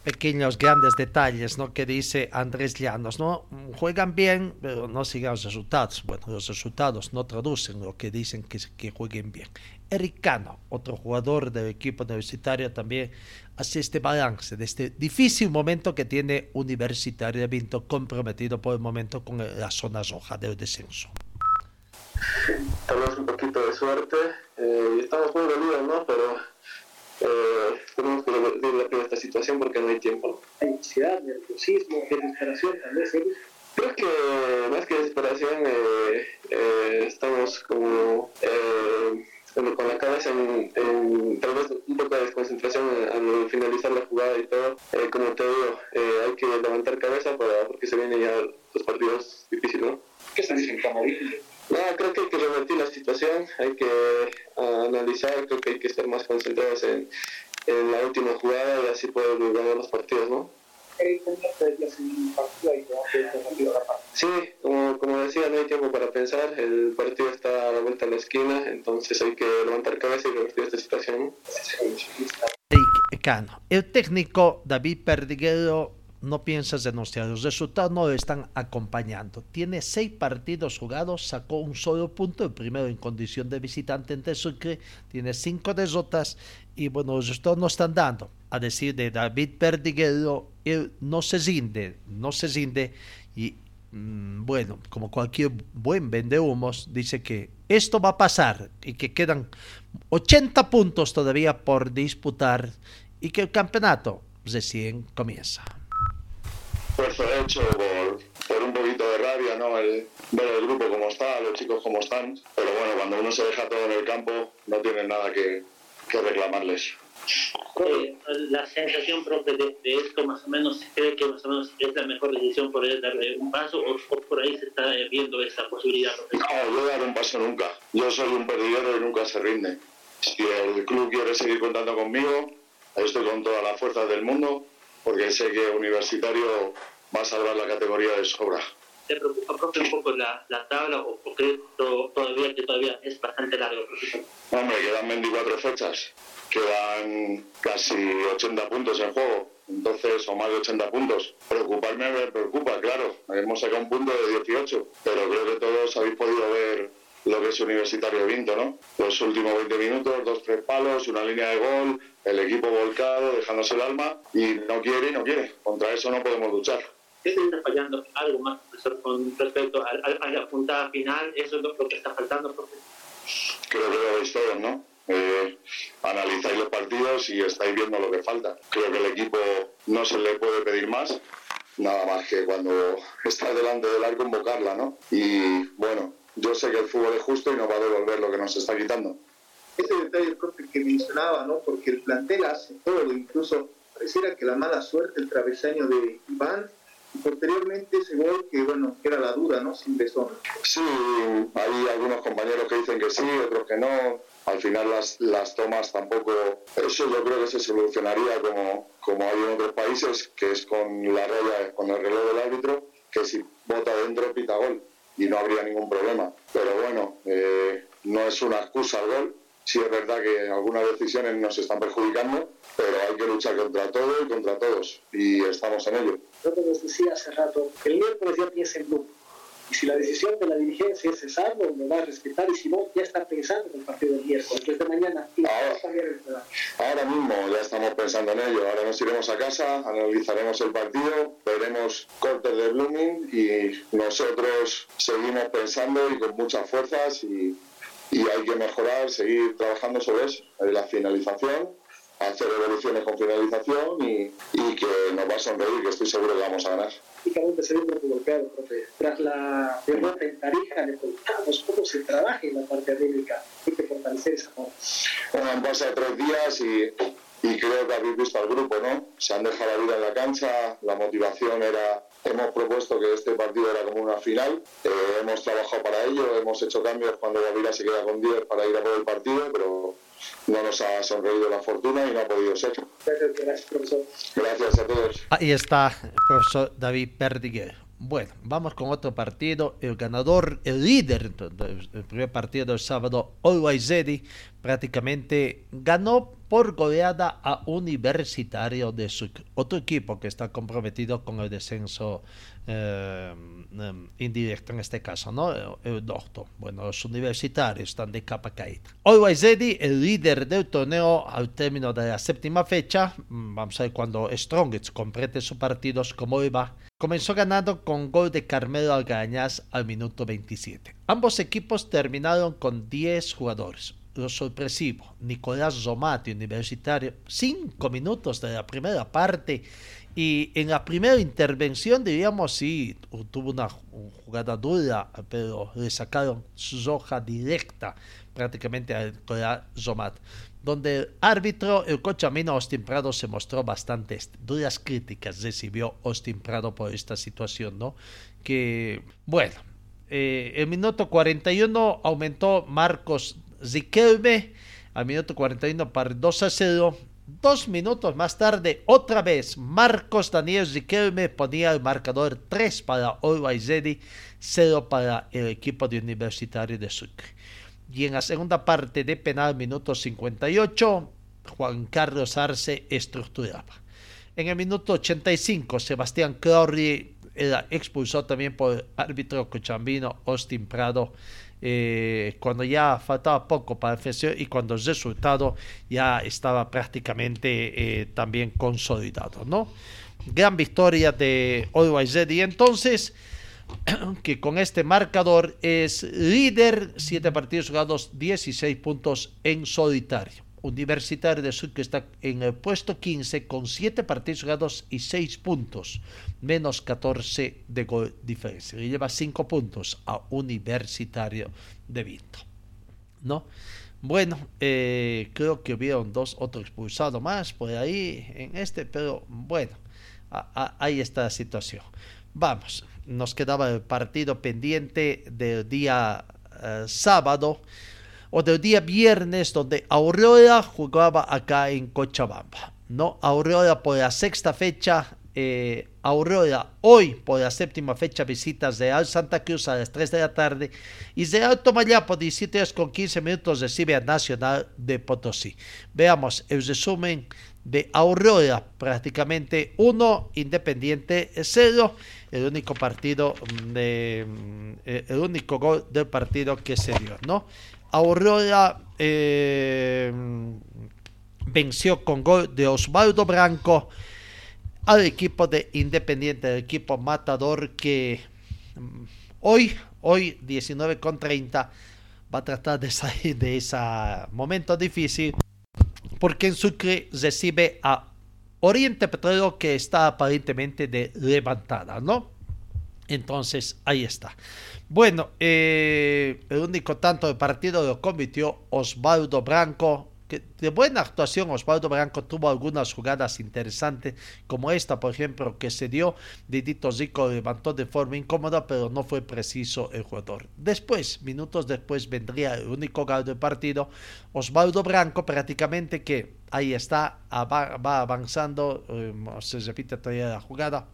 Pequeños grandes detalles, ¿no? Que dice Andrés Llanos, ¿no? Juegan bien, pero no siguen los resultados. Bueno, los resultados no traducen lo que dicen que, que jueguen bien. Eric Cano, otro jugador del equipo universitario, también hace este balance de este difícil momento que tiene Universitario de Vinto, comprometido por el momento con la zona roja del descenso. Tal vez un poquito de suerte, eh, estamos muy dolidos, ¿no? Pero eh, tenemos que vivir esta situación porque no hay tiempo. Hay ansiedad, nerviosismo, desesperación, tal vez. Creo que más que desesperación, eh, eh, estamos como eh, con la cabeza en, tal vez un poco de desconcentración al finalizar la jugada y todo. Eh, como te digo, hay que levantar cabeza para, porque se vienen ya los partidos difíciles, ¿no? ¿Qué están diciendo? No, creo que hay que revertir la situación, hay que analizar, creo que hay que estar más concentrados en, en la última jugada y así poder ganar los partidos, ¿no? Sí, como, como decía, no hay tiempo para pensar, el partido está a la vuelta de la esquina, entonces hay que levantar cabeza y revertir esta situación. El técnico David Perdiguero no piensas denunciar. Los resultados no lo están acompañando. Tiene seis partidos jugados, sacó un solo punto, el primero en condición de visitante en Sucre, tiene cinco derrotas y bueno, los resultados no están dando. A decir de David Perdiguero, él no se rinde, no se rinde y mm, bueno, como cualquier buen vendehumos, dice que esto va a pasar y que quedan 80 puntos todavía por disputar y que el campeonato recién comienza esfuerzo hecho por, por, un poquito de rabia, ¿no? El, ver el grupo como está, los chicos como están. Pero bueno, cuando uno se deja todo en el campo, no tienen nada que, que reclamarles. La sensación propia de, esto más o menos cree que más o menos es la mejor decisión por darle un paso o, por ahí se está viendo esa posibilidad no yo dar un paso nunca yo soy un perdedor y nunca se rinde si el club quiere seguir contando conmigo estoy con todas las fuerzas del mundo porque sé que Universitario va a salvar la categoría de sobra. ¿Te preocupa, profe, un poco la, la tabla o, crees todavía que todavía es bastante largo, profesor? Hombre, quedan 24 fechas, quedan casi 80 puntos en juego, entonces, o más de 80 puntos. Preocuparme me preocupa, claro, hemos sacado un punto de 18, pero creo que todos habéis podido ver lo que es Universitario Vinto, ¿no? Los últimos 20 minutos, dos, tres palos, una línea de gol, el equipo volcado, dejándose el alma y no quiere y no quiere. Contra eso no podemos luchar. ¿Qué se está fallando? ¿Algo más, profesor, con respecto a, la puntada final? ¿Eso es lo, que está faltando, profesor? Creo que lo veis todos, ¿no? eh, analizáis los partidos y estáis viendo lo que falta. Creo que el equipo no se le puede pedir más, nada más que cuando está delante del arco invocarla, ¿no? Y bueno, yo sé que el fútbol es justo y nos va a devolver lo que nos está quitando. Ese detalle, profe, que mencionaba, ¿no? Porque el plantel hace todo, incluso pareciera que la mala suerte, el travesaño de Iván, y posteriormente ese gol que, bueno, era la duda, ¿no? Sin besón. Sí, hay algunos compañeros que dicen que sí, otros que no. Al final las, las tomas tampoco... Eso yo creo que se solucionaría como, como hay en otros países, que es con la raya, con el reloj del árbitro, que si bota dentro pita gol y no habría ningún problema. Pero bueno, eh, no es una excusa el gol. Sí es verdad que algunas decisiones nos están perjudicando, pero hay que luchar contra todo y contra todos. Y estamos en ello. Decía hace rato, el ya. Y si la decisión de la dirigencia es cesarlo, lo va a respetar. Y si no, ya está pensando en el partido del miércoles, desde mañana. Ahora mismo ya estamos pensando en ello. Ahora nos iremos a casa, analizaremos el partido, veremos cortes de Blooming y nosotros seguimos pensando y con muchas fuerzas y, y hay que mejorar, seguir trabajando sobre eso, en la finalización hacer evoluciones con finalización y, y, que nos va a sonreír, que estoy seguro que vamos a ganar. Se ve poco golpeado, profe. Tras la derrota en Tarija, le preguntamos cómo se trabaja en la parte anímica. Hay que fortalecer esa parte. Bueno, han pasado tres días y, y creo que habéis visto al grupo, ¿no? Se han dejado la vida en la cancha, la motivación era hemos propuesto que este partido era como una final, eh, hemos trabajado para ello, hemos hecho cambios cuando Guavira se queda con 10 para ir a por el partido, pero no nos ha sonreído la fortuna y no ha podido ser. Gracias, profesor. Gracias a todos. Ahí está el profesor David Perdiguer. Bueno, vamos con otro partido. El ganador, el líder del primer partido del sábado, Always Ready, prácticamente ganó por goleada a Universitario de Sucre, otro equipo que está comprometido con el descenso eh, en este caso, ¿no? El doctor. Bueno, los universitarios están de capa caída. Always Ready, el líder del torneo al término de la séptima fecha, vamos a ver cuando Strongest complete sus partidos, cómo iba. Comenzó ganando con gol de Carmelo Algañas al minuto 27. Ambos equipos terminaron con 10 jugadores lo sorpresivo, Nicolás Zomati, universitario, cinco minutos de la primera parte y en la primera intervención, diríamos, sí, tuvo una jugada dura, pero le sacaron su hoja directa prácticamente a Nicolás Zomat, donde el árbitro, el cochamino Austin Prado, se mostró bastante duras críticas, recibió Austin Prado por esta situación, ¿no? Que, bueno, eh, el minuto 41 aumentó Marcos Zikelme al minuto 41 para 2 a 0. Dos minutos más tarde, otra vez, Marcos Daniel Zikelme ponía el marcador 3 para Always Ready, 0 para el equipo de Universitario de Sucre. Y en la segunda parte de penal, minuto 58, Juan Carlos Arce estructuraba. En el minuto 85, Sebastián Crowley era expulsado también por el árbitro cochambino Austin Prado eh, cuando ya faltaba poco para el y cuando el resultado ya estaba prácticamente eh, también consolidado, ¿no? Gran victoria de Always y entonces que con este marcador es líder, 7 partidos jugados, 16 puntos en solitario. Universitario de Sur que está en el puesto 15 con 7 partidos jugados y 6 puntos, menos 14 de gol diferencia. Y lleva 5 puntos a Universitario de Vinto. ¿No? Bueno, eh, creo que hubieron dos otros expulsados más por ahí en este, pero bueno, ahí está la situación. Vamos, nos quedaba el partido pendiente del día eh, sábado o del día viernes donde Aurora jugaba acá en Cochabamba. ¿no? Aurora por la sexta fecha, eh, Aurora hoy por la séptima fecha visitas Real Santa Cruz a las 3 de la tarde y Real Tomayapo por 17 horas con 15 minutos recibe a Nacional de Potosí. Veamos el resumen de Aurora, prácticamente 1, Independiente 0, el único partido de, eh, el único gol del partido que se dio, ¿no? Aurora eh, venció con gol de Osvaldo Branco al equipo de Independiente, el equipo matador que mm, hoy, hoy 19 con 30, va a tratar de salir de ese momento difícil porque en Sucre recibe a Oriente Petrolero que está aparentemente de levantada, ¿no? Entonces, ahí está. Bueno, eh, el único tanto de partido lo convirtió Osvaldo Branco de buena actuación, Osvaldo Branco tuvo algunas jugadas interesantes, como esta, por ejemplo, que se dio. Didito Zico levantó de forma incómoda, pero no fue preciso el jugador. Después, minutos después, vendría el único gol del partido. Osvaldo Branco, prácticamente que ahí está, va, avanzando, eh, se repite todavía la jugada.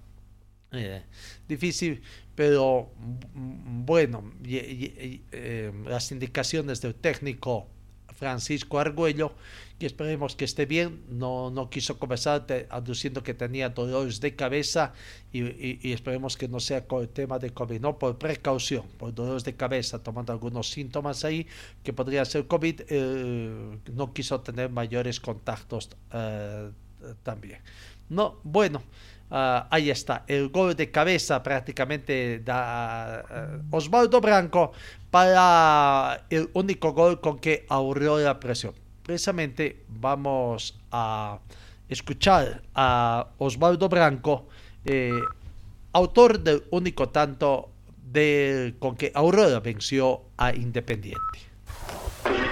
Eh, difícil, pero bueno, eh, las indicaciones del técnico Francisco Argüello, que esperemos que esté bien. No, no quiso comenzar aduciendo que tenía dolores de cabeza y, esperemos que no sea con el tema de COVID, no por precaución, por dolores de cabeza, tomando algunos síntomas ahí que podría ser COVID. Eh, no quiso tener mayores contactos eh, también. No, bueno. Ah, ahí está, el gol de cabeza prácticamente da uh, Osvaldo Branco para el único gol con que abrió la presión. Precisamente vamos a escuchar a Osvaldo Branco, eh, autor del único tanto de, con que Aurora venció a Independiente.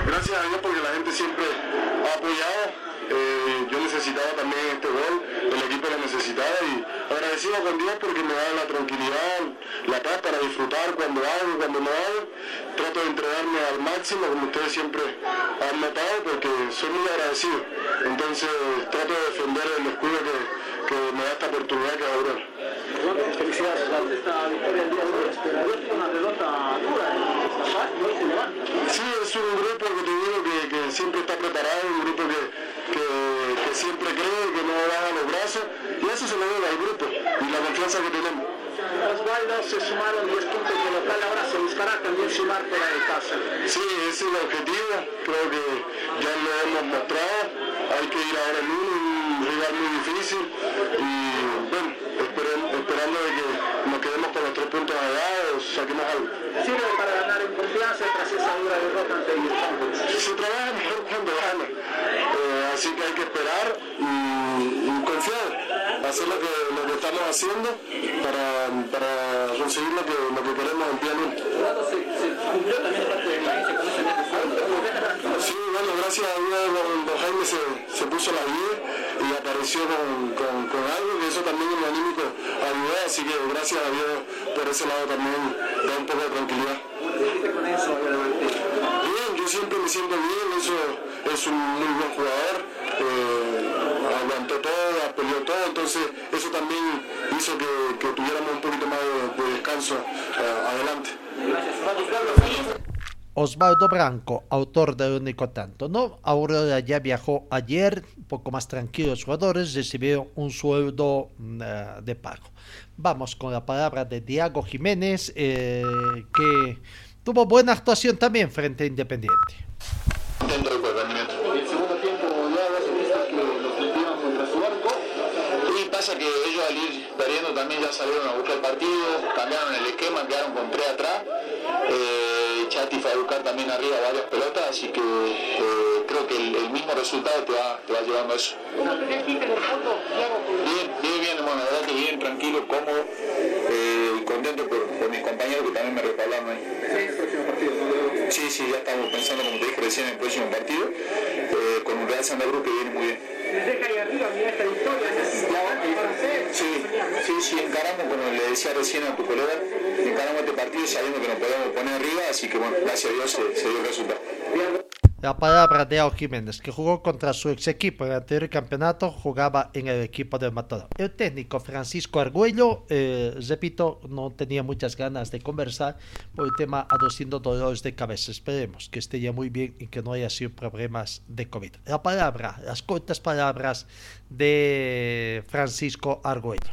Gracias a Dios porque la gente siempre ha apoyado. Eh, necesitaba también este gol el equipo lo necesitaba y agradecido con Dios porque me da la tranquilidad, la paz para disfrutar cuando hago, cuando no hago. Trato de entregarme al máximo, como ustedes siempre han notado, porque soy muy agradecido. Entonces trato de defender el escudo que, que me da esta oportunidad que ahora. Felicidades. Esta victoria el día de hoy, pero una derrota dura, Sí, es un grupo que te digo que, que siempre está preparado, un grupo que, que, que siempre cree, que no baja los brazos, y eso se lo debe al grupo y la confianza que tenemos. Osvaldo se sumaron 10 puntos de local, ahora se buscará también sumar fuera de casa. Sí, ese es el objetivo, creo que ya lo hemos mostrado, hay que ir ahora en uno, un rival muy difícil, y bueno, esperando de que nos quedemos con los tres puntos allá o saquemos algo. ¿Sirve para ganar en confianza tras esa dura derrota ante el Se trabaja mejor cuando gana, eh, así que hay que esperar y, confiar, hacer lo que, estamos haciendo para, para conseguir lo que, lo que queremos en Sí, bueno, gracias a Dios don, Jaime se, se puso la vida y apareció con, con, con, algo que eso también en lo anímico ayudó, así que gracias a Dios por ese lado también da un poco de tranquilidad. con eso Bien, yo siempre me siento bien, eso es un muy buen jugador, eh, aguantó todo, peleó todo, entonces eso también hizo que, que tuviéramos un poquito más de, de descanso eh, adelante. Osvaldo Branco, autor del único tanto. ¿no? Aurora ya viajó ayer, un poco más tranquilo los jugadores, recibieron un sueldo uh, de pago. Vamos con la palabra de Diego Jiménez, eh, que tuvo buena actuación también frente a Independiente. Dentro del rendimiento. El segundo tiempo ya sentiste que los metieron contra su arco. Y pasa que ellos al ir perdiendo también ya salieron a buscar el partido, cambiaron el esquema, quedaron con tres atrás. Eh, Chati fue a buscar también arriba varias pelotas, así que eh, creo que el, el, mismo resultado te va, te va llevando a eso. Bien, bien, bien, bueno, la verdad que bien, tranquilo, cómodo, eh, contento por, por, mis compañeros que también me respaldaron ahí. Sí, sí, ya estamos pensando, como te dije recién, en el próximo partido, eh, con un Real Santa Cruz que viene muy bien. Sí, sí, sí, encaramos, como le decía recién a tu colega, encaramos este partido sabiendo que nos podemos poner arriba, así que bueno, gracias a Dios se, se dio el resultado. La palabra de Ao Jiménez, que jugó contra su ex equipo en el anterior campeonato, jugaba en el equipo del Matador. El técnico Francisco Argüello, eh, repito, no tenía muchas ganas de conversar por el tema aduciendo dolores de cabeza. Esperemos que esté ya muy bien y que no haya sido problemas de COVID. La palabra, las cortas palabras de Francisco Argüello.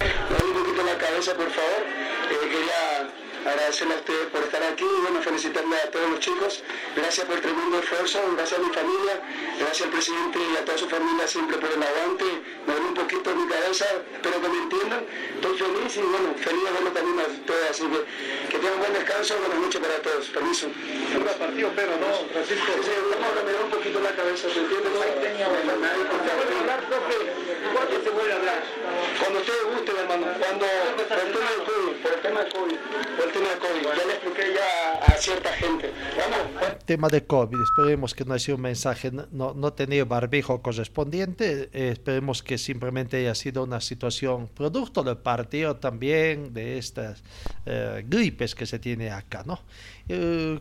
Un poquito la cabeza, por favor. Eh, quería agradecerle a ustedes por estar aquí y bueno, felicitarle a todos los chicos. Gracias por el tremendo esfuerzo, gracias a mi familia, gracias al presidente y a toda su familia siempre por el aguante. Me duele un poquito mi cabeza, espero que me entiendan. Muy feliz y bueno, feliz de verlo también a todos, así que que tengan buen descanso, buenas noches para todos, permiso. Un partido, pero no, Francisco. Sí, vamos a me da un poquito la cabeza, ¿se entiende? No, ¿Puede hablar, profe? ¿Cuándo se puede hablar? Cuando ustedes gusten, hermano, cuando por el tema del COVID, por el tema del COVID, el tema de COVID, esperemos que no haya sido un mensaje, no, no tenía barbijo correspondiente, eh, esperemos que simplemente haya sido una situación producto del partido también, de estas eh, gripes que se tiene acá, ¿no? Eh,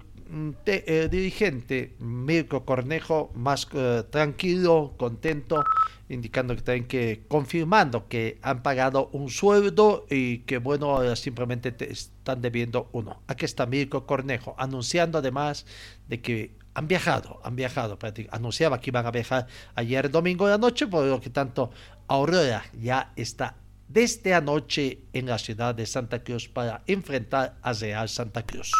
te- eh, dirigente Mirko Cornejo más eh, tranquilo, contento, indicando que también que confirmando que han pagado un sueldo y que bueno simplemente te están debiendo uno. Aquí está Mirko Cornejo anunciando además de que han viajado, han viajado, anunciaba que iban a viajar ayer domingo de la noche, por lo que tanto Aurora ya está desde anoche en la ciudad de Santa Cruz para enfrentar a Real Santa Cruz.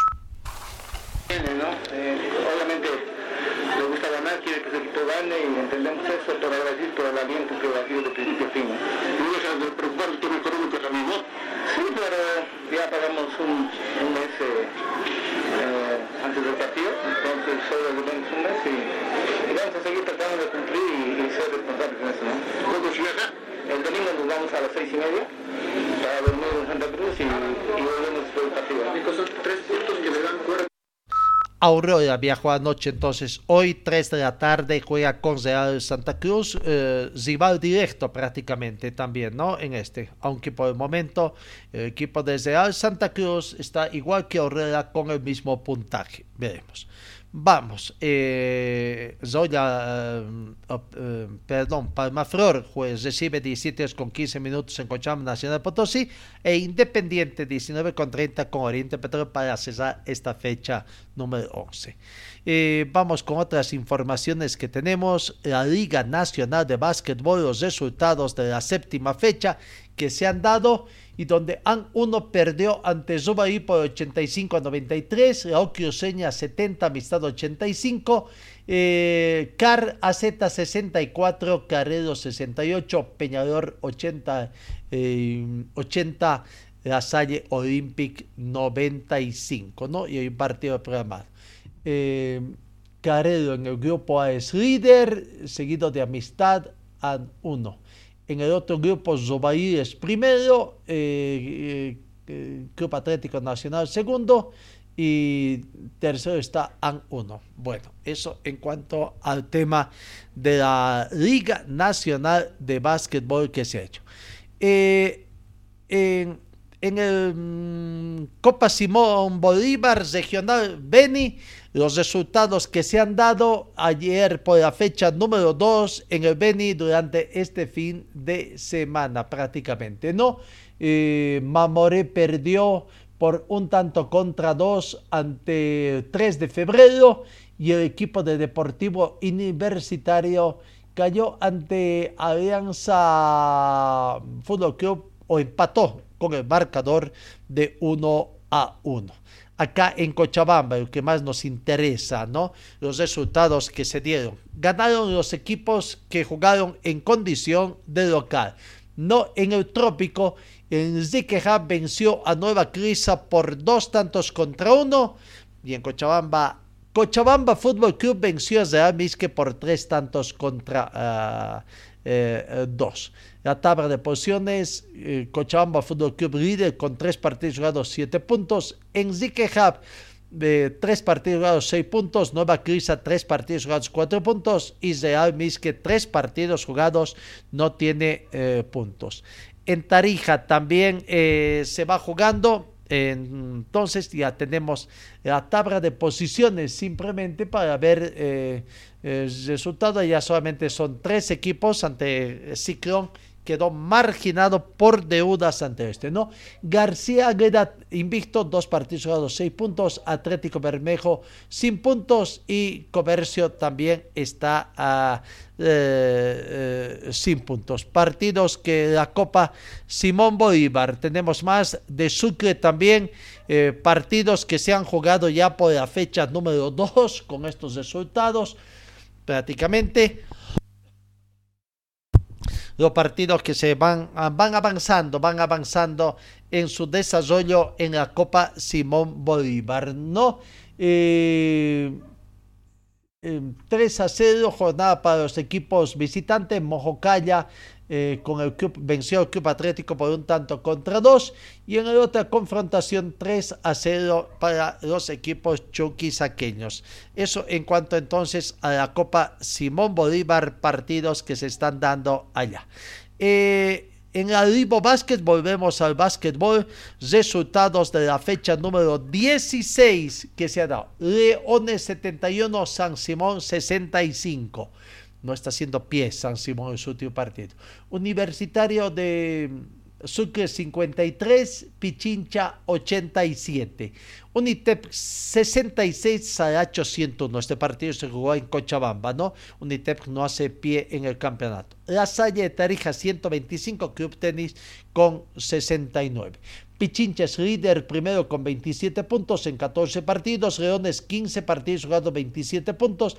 Tiene, ¿no? Eh, obviamente le gusta ganar, quiere que su equipo gane y entendemos eso, pero agradecer por el aliento que ha sido de principio a fin. ¿no? Dejas de preocupar el tema económico también, ¿no? Sí, pero ya pagamos un, un mes eh, eh, antes del partido, entonces solo debemos un mes y, y vamos a seguir tratando de cumplir y, y ser responsables en eso. ¿no? ¿Cuándo se viaja? El domingo nos vamos a las seis y media para dormir en Santa Cruz y, y volvemos después del partido. ¿no? Son tres puntos que le dan fuera. Aurora viajó anoche, entonces hoy 3 de la tarde juega con Real Santa Cruz, eh, rival directo prácticamente también, ¿no? En este, aunque por el momento el equipo de Real Santa Cruz está igual que Aurora con el mismo puntaje, veremos. Vamos, eh, Zoya, eh, eh, perdón, Palmaflor pues, recibe 17 con 15 minutos en Cochabamba Nacional Potosí e Independiente 19 con 30 con Oriente Petróleo para cerrar esta fecha número 11. Eh, vamos con otras informaciones que tenemos. La Liga Nacional de Básquetbol, los resultados de la séptima fecha que se han dado y donde AN 1 perdió ante Zubaí por 85 a 93, la Cruceña 70, Amistad 85, eh, CAR AZ 64, Carrero 68, Peñador 80, eh, 80, La Salle Olympic 95, ¿no? Y hay un partido programado. Eh, Carrero en el grupo A es líder, seguido de Amistad a 1. En el otro grupo, Zobaí es primero, eh, eh, eh, Club Atlético Nacional segundo y tercero está AN 1. Bueno, eso en cuanto al tema de la Liga Nacional de Básquetbol que se ha hecho. Eh, en, en el mm, Copa Simón Bolívar Regional Beni, los resultados que se han dado ayer por la fecha número 2 en el Beni durante este fin de semana prácticamente, ¿no? Eh, Mamoré perdió por un tanto contra dos ante 3 de febrero y el equipo de Deportivo Universitario cayó ante Alianza Fútbol Club o empató con el marcador de 1 a 1. Acá en Cochabamba, lo que más nos interesa, ¿no? Los resultados que se dieron. Ganaron los equipos que jugaron en condición de local. No en el trópico, el Ziqueja venció a Nueva Crisa por dos tantos contra uno. Y en Cochabamba, Cochabamba Fútbol Club venció a Real Misque por tres tantos contra ah, eh, dos. La tabla de posiciones, eh, Cochabamba Fútbol Club líder con tres partidos jugados, siete puntos. En Ziquejab, eh, tres partidos jugados, seis puntos. Nueva Crisa, tres partidos jugados, cuatro puntos. Real Misque, tres partidos jugados, no tiene eh, puntos. En Tarija también eh, se va jugando. Entonces ya tenemos la tabla de posiciones simplemente para ver eh, el resultado. Ya solamente son tres equipos ante Ciclón. Quedó marginado por deudas ante este, ¿no? García Agueda invicto, dos partidos jugados, seis puntos. Atlético Bermejo sin puntos. Y Comercio también está a, eh, eh, sin puntos. Partidos que la Copa Simón Bolívar. Tenemos más de Sucre también. eh, partidos que se han jugado ya por la fecha número 2 con estos resultados prácticamente. Los partidos que se van, van avanzando, van avanzando en su desarrollo en la Copa Simón Bolívar, ¿no? Eh, 3 a 0, jornada para los equipos visitantes. Mojocaya eh, con el club, venció al Club Atlético por un tanto contra dos. Y en la otra confrontación 3 a 0 para los equipos chuquisaqueños. Eso en cuanto entonces a la Copa Simón Bolívar, partidos que se están dando allá. Eh, en el Libo Básquet volvemos al básquetbol. Resultados de la fecha número 16 que se ha dado. Leones 71, San Simón 65. No está haciendo pie San Simón en su último partido. Universitario de Sucre 53, Pichincha 87. Unitep 66, Saracho 101. Este partido se jugó en Cochabamba, ¿no? Unitep no hace pie en el campeonato. La Salle de Tarija 125, Club Tenis con 69. Pichincha es líder primero con 27 puntos en 14 partidos. Leones 15 partidos jugados 27 puntos.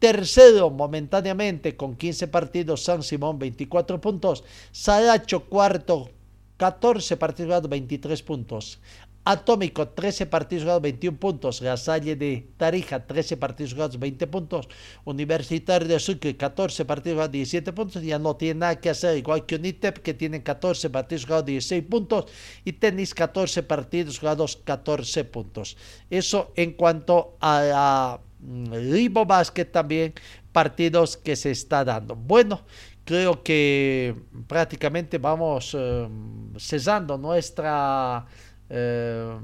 Tercero momentáneamente con 15 partidos. San Simón 24 puntos. Saracho cuarto 14 partidos jugados, 23 puntos. Atómico, 13 partidos jugados, 21 puntos. La Salle de Tarija, 13 partidos jugados, 20 puntos. Universitario de Sucre, 14 partidos jugados, 17 puntos. Ya no tiene nada que hacer, igual que Unitep, que tiene 14 partidos jugados, 16 puntos. Y Tenis, 14 partidos jugados, 14 puntos. Eso en cuanto a la Libo Basket también, partidos que se está dando. Bueno, creo que prácticamente vamos eh, cesando nuestra eh,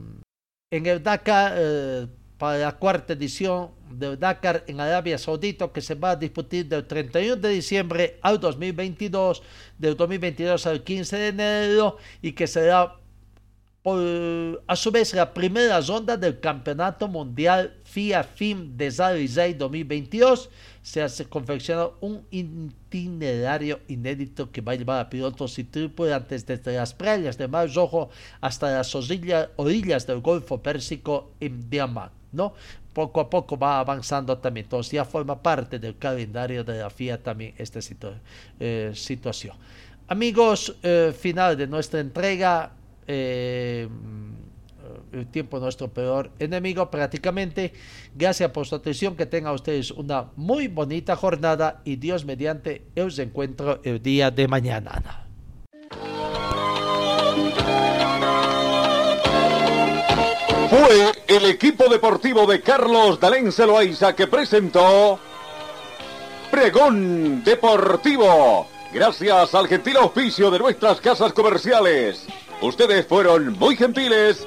en el Dakar eh, para la cuarta edición del Dakar en Arabia Saudita que se va a disputar del 31 de diciembre al 2022, del 2022 al 15 de enero y que será a su vez la primera ronda del Campeonato Mundial FIA FIM de Zalizay 2022 se hace confeccionado un itinerario inédito que va a llevar a pilotos y tripulantes desde las playas de Mar Rojo hasta las orillas, del Golfo Pérsico en Diamant, ¿no? Poco a poco va avanzando también, entonces ya forma parte del calendario de la FIA también esta eh, situación. Amigos, eh, final de nuestra entrega, eh, el tiempo nuestro peor enemigo prácticamente. Gracias por su atención, que tengan ustedes una muy bonita jornada y Dios mediante os encuentro el día de mañana. Fue el equipo deportivo de Carlos Dalén Celoaiza que presentó Pregón Deportivo. Gracias al gentil oficio de nuestras casas comerciales. Ustedes fueron muy gentiles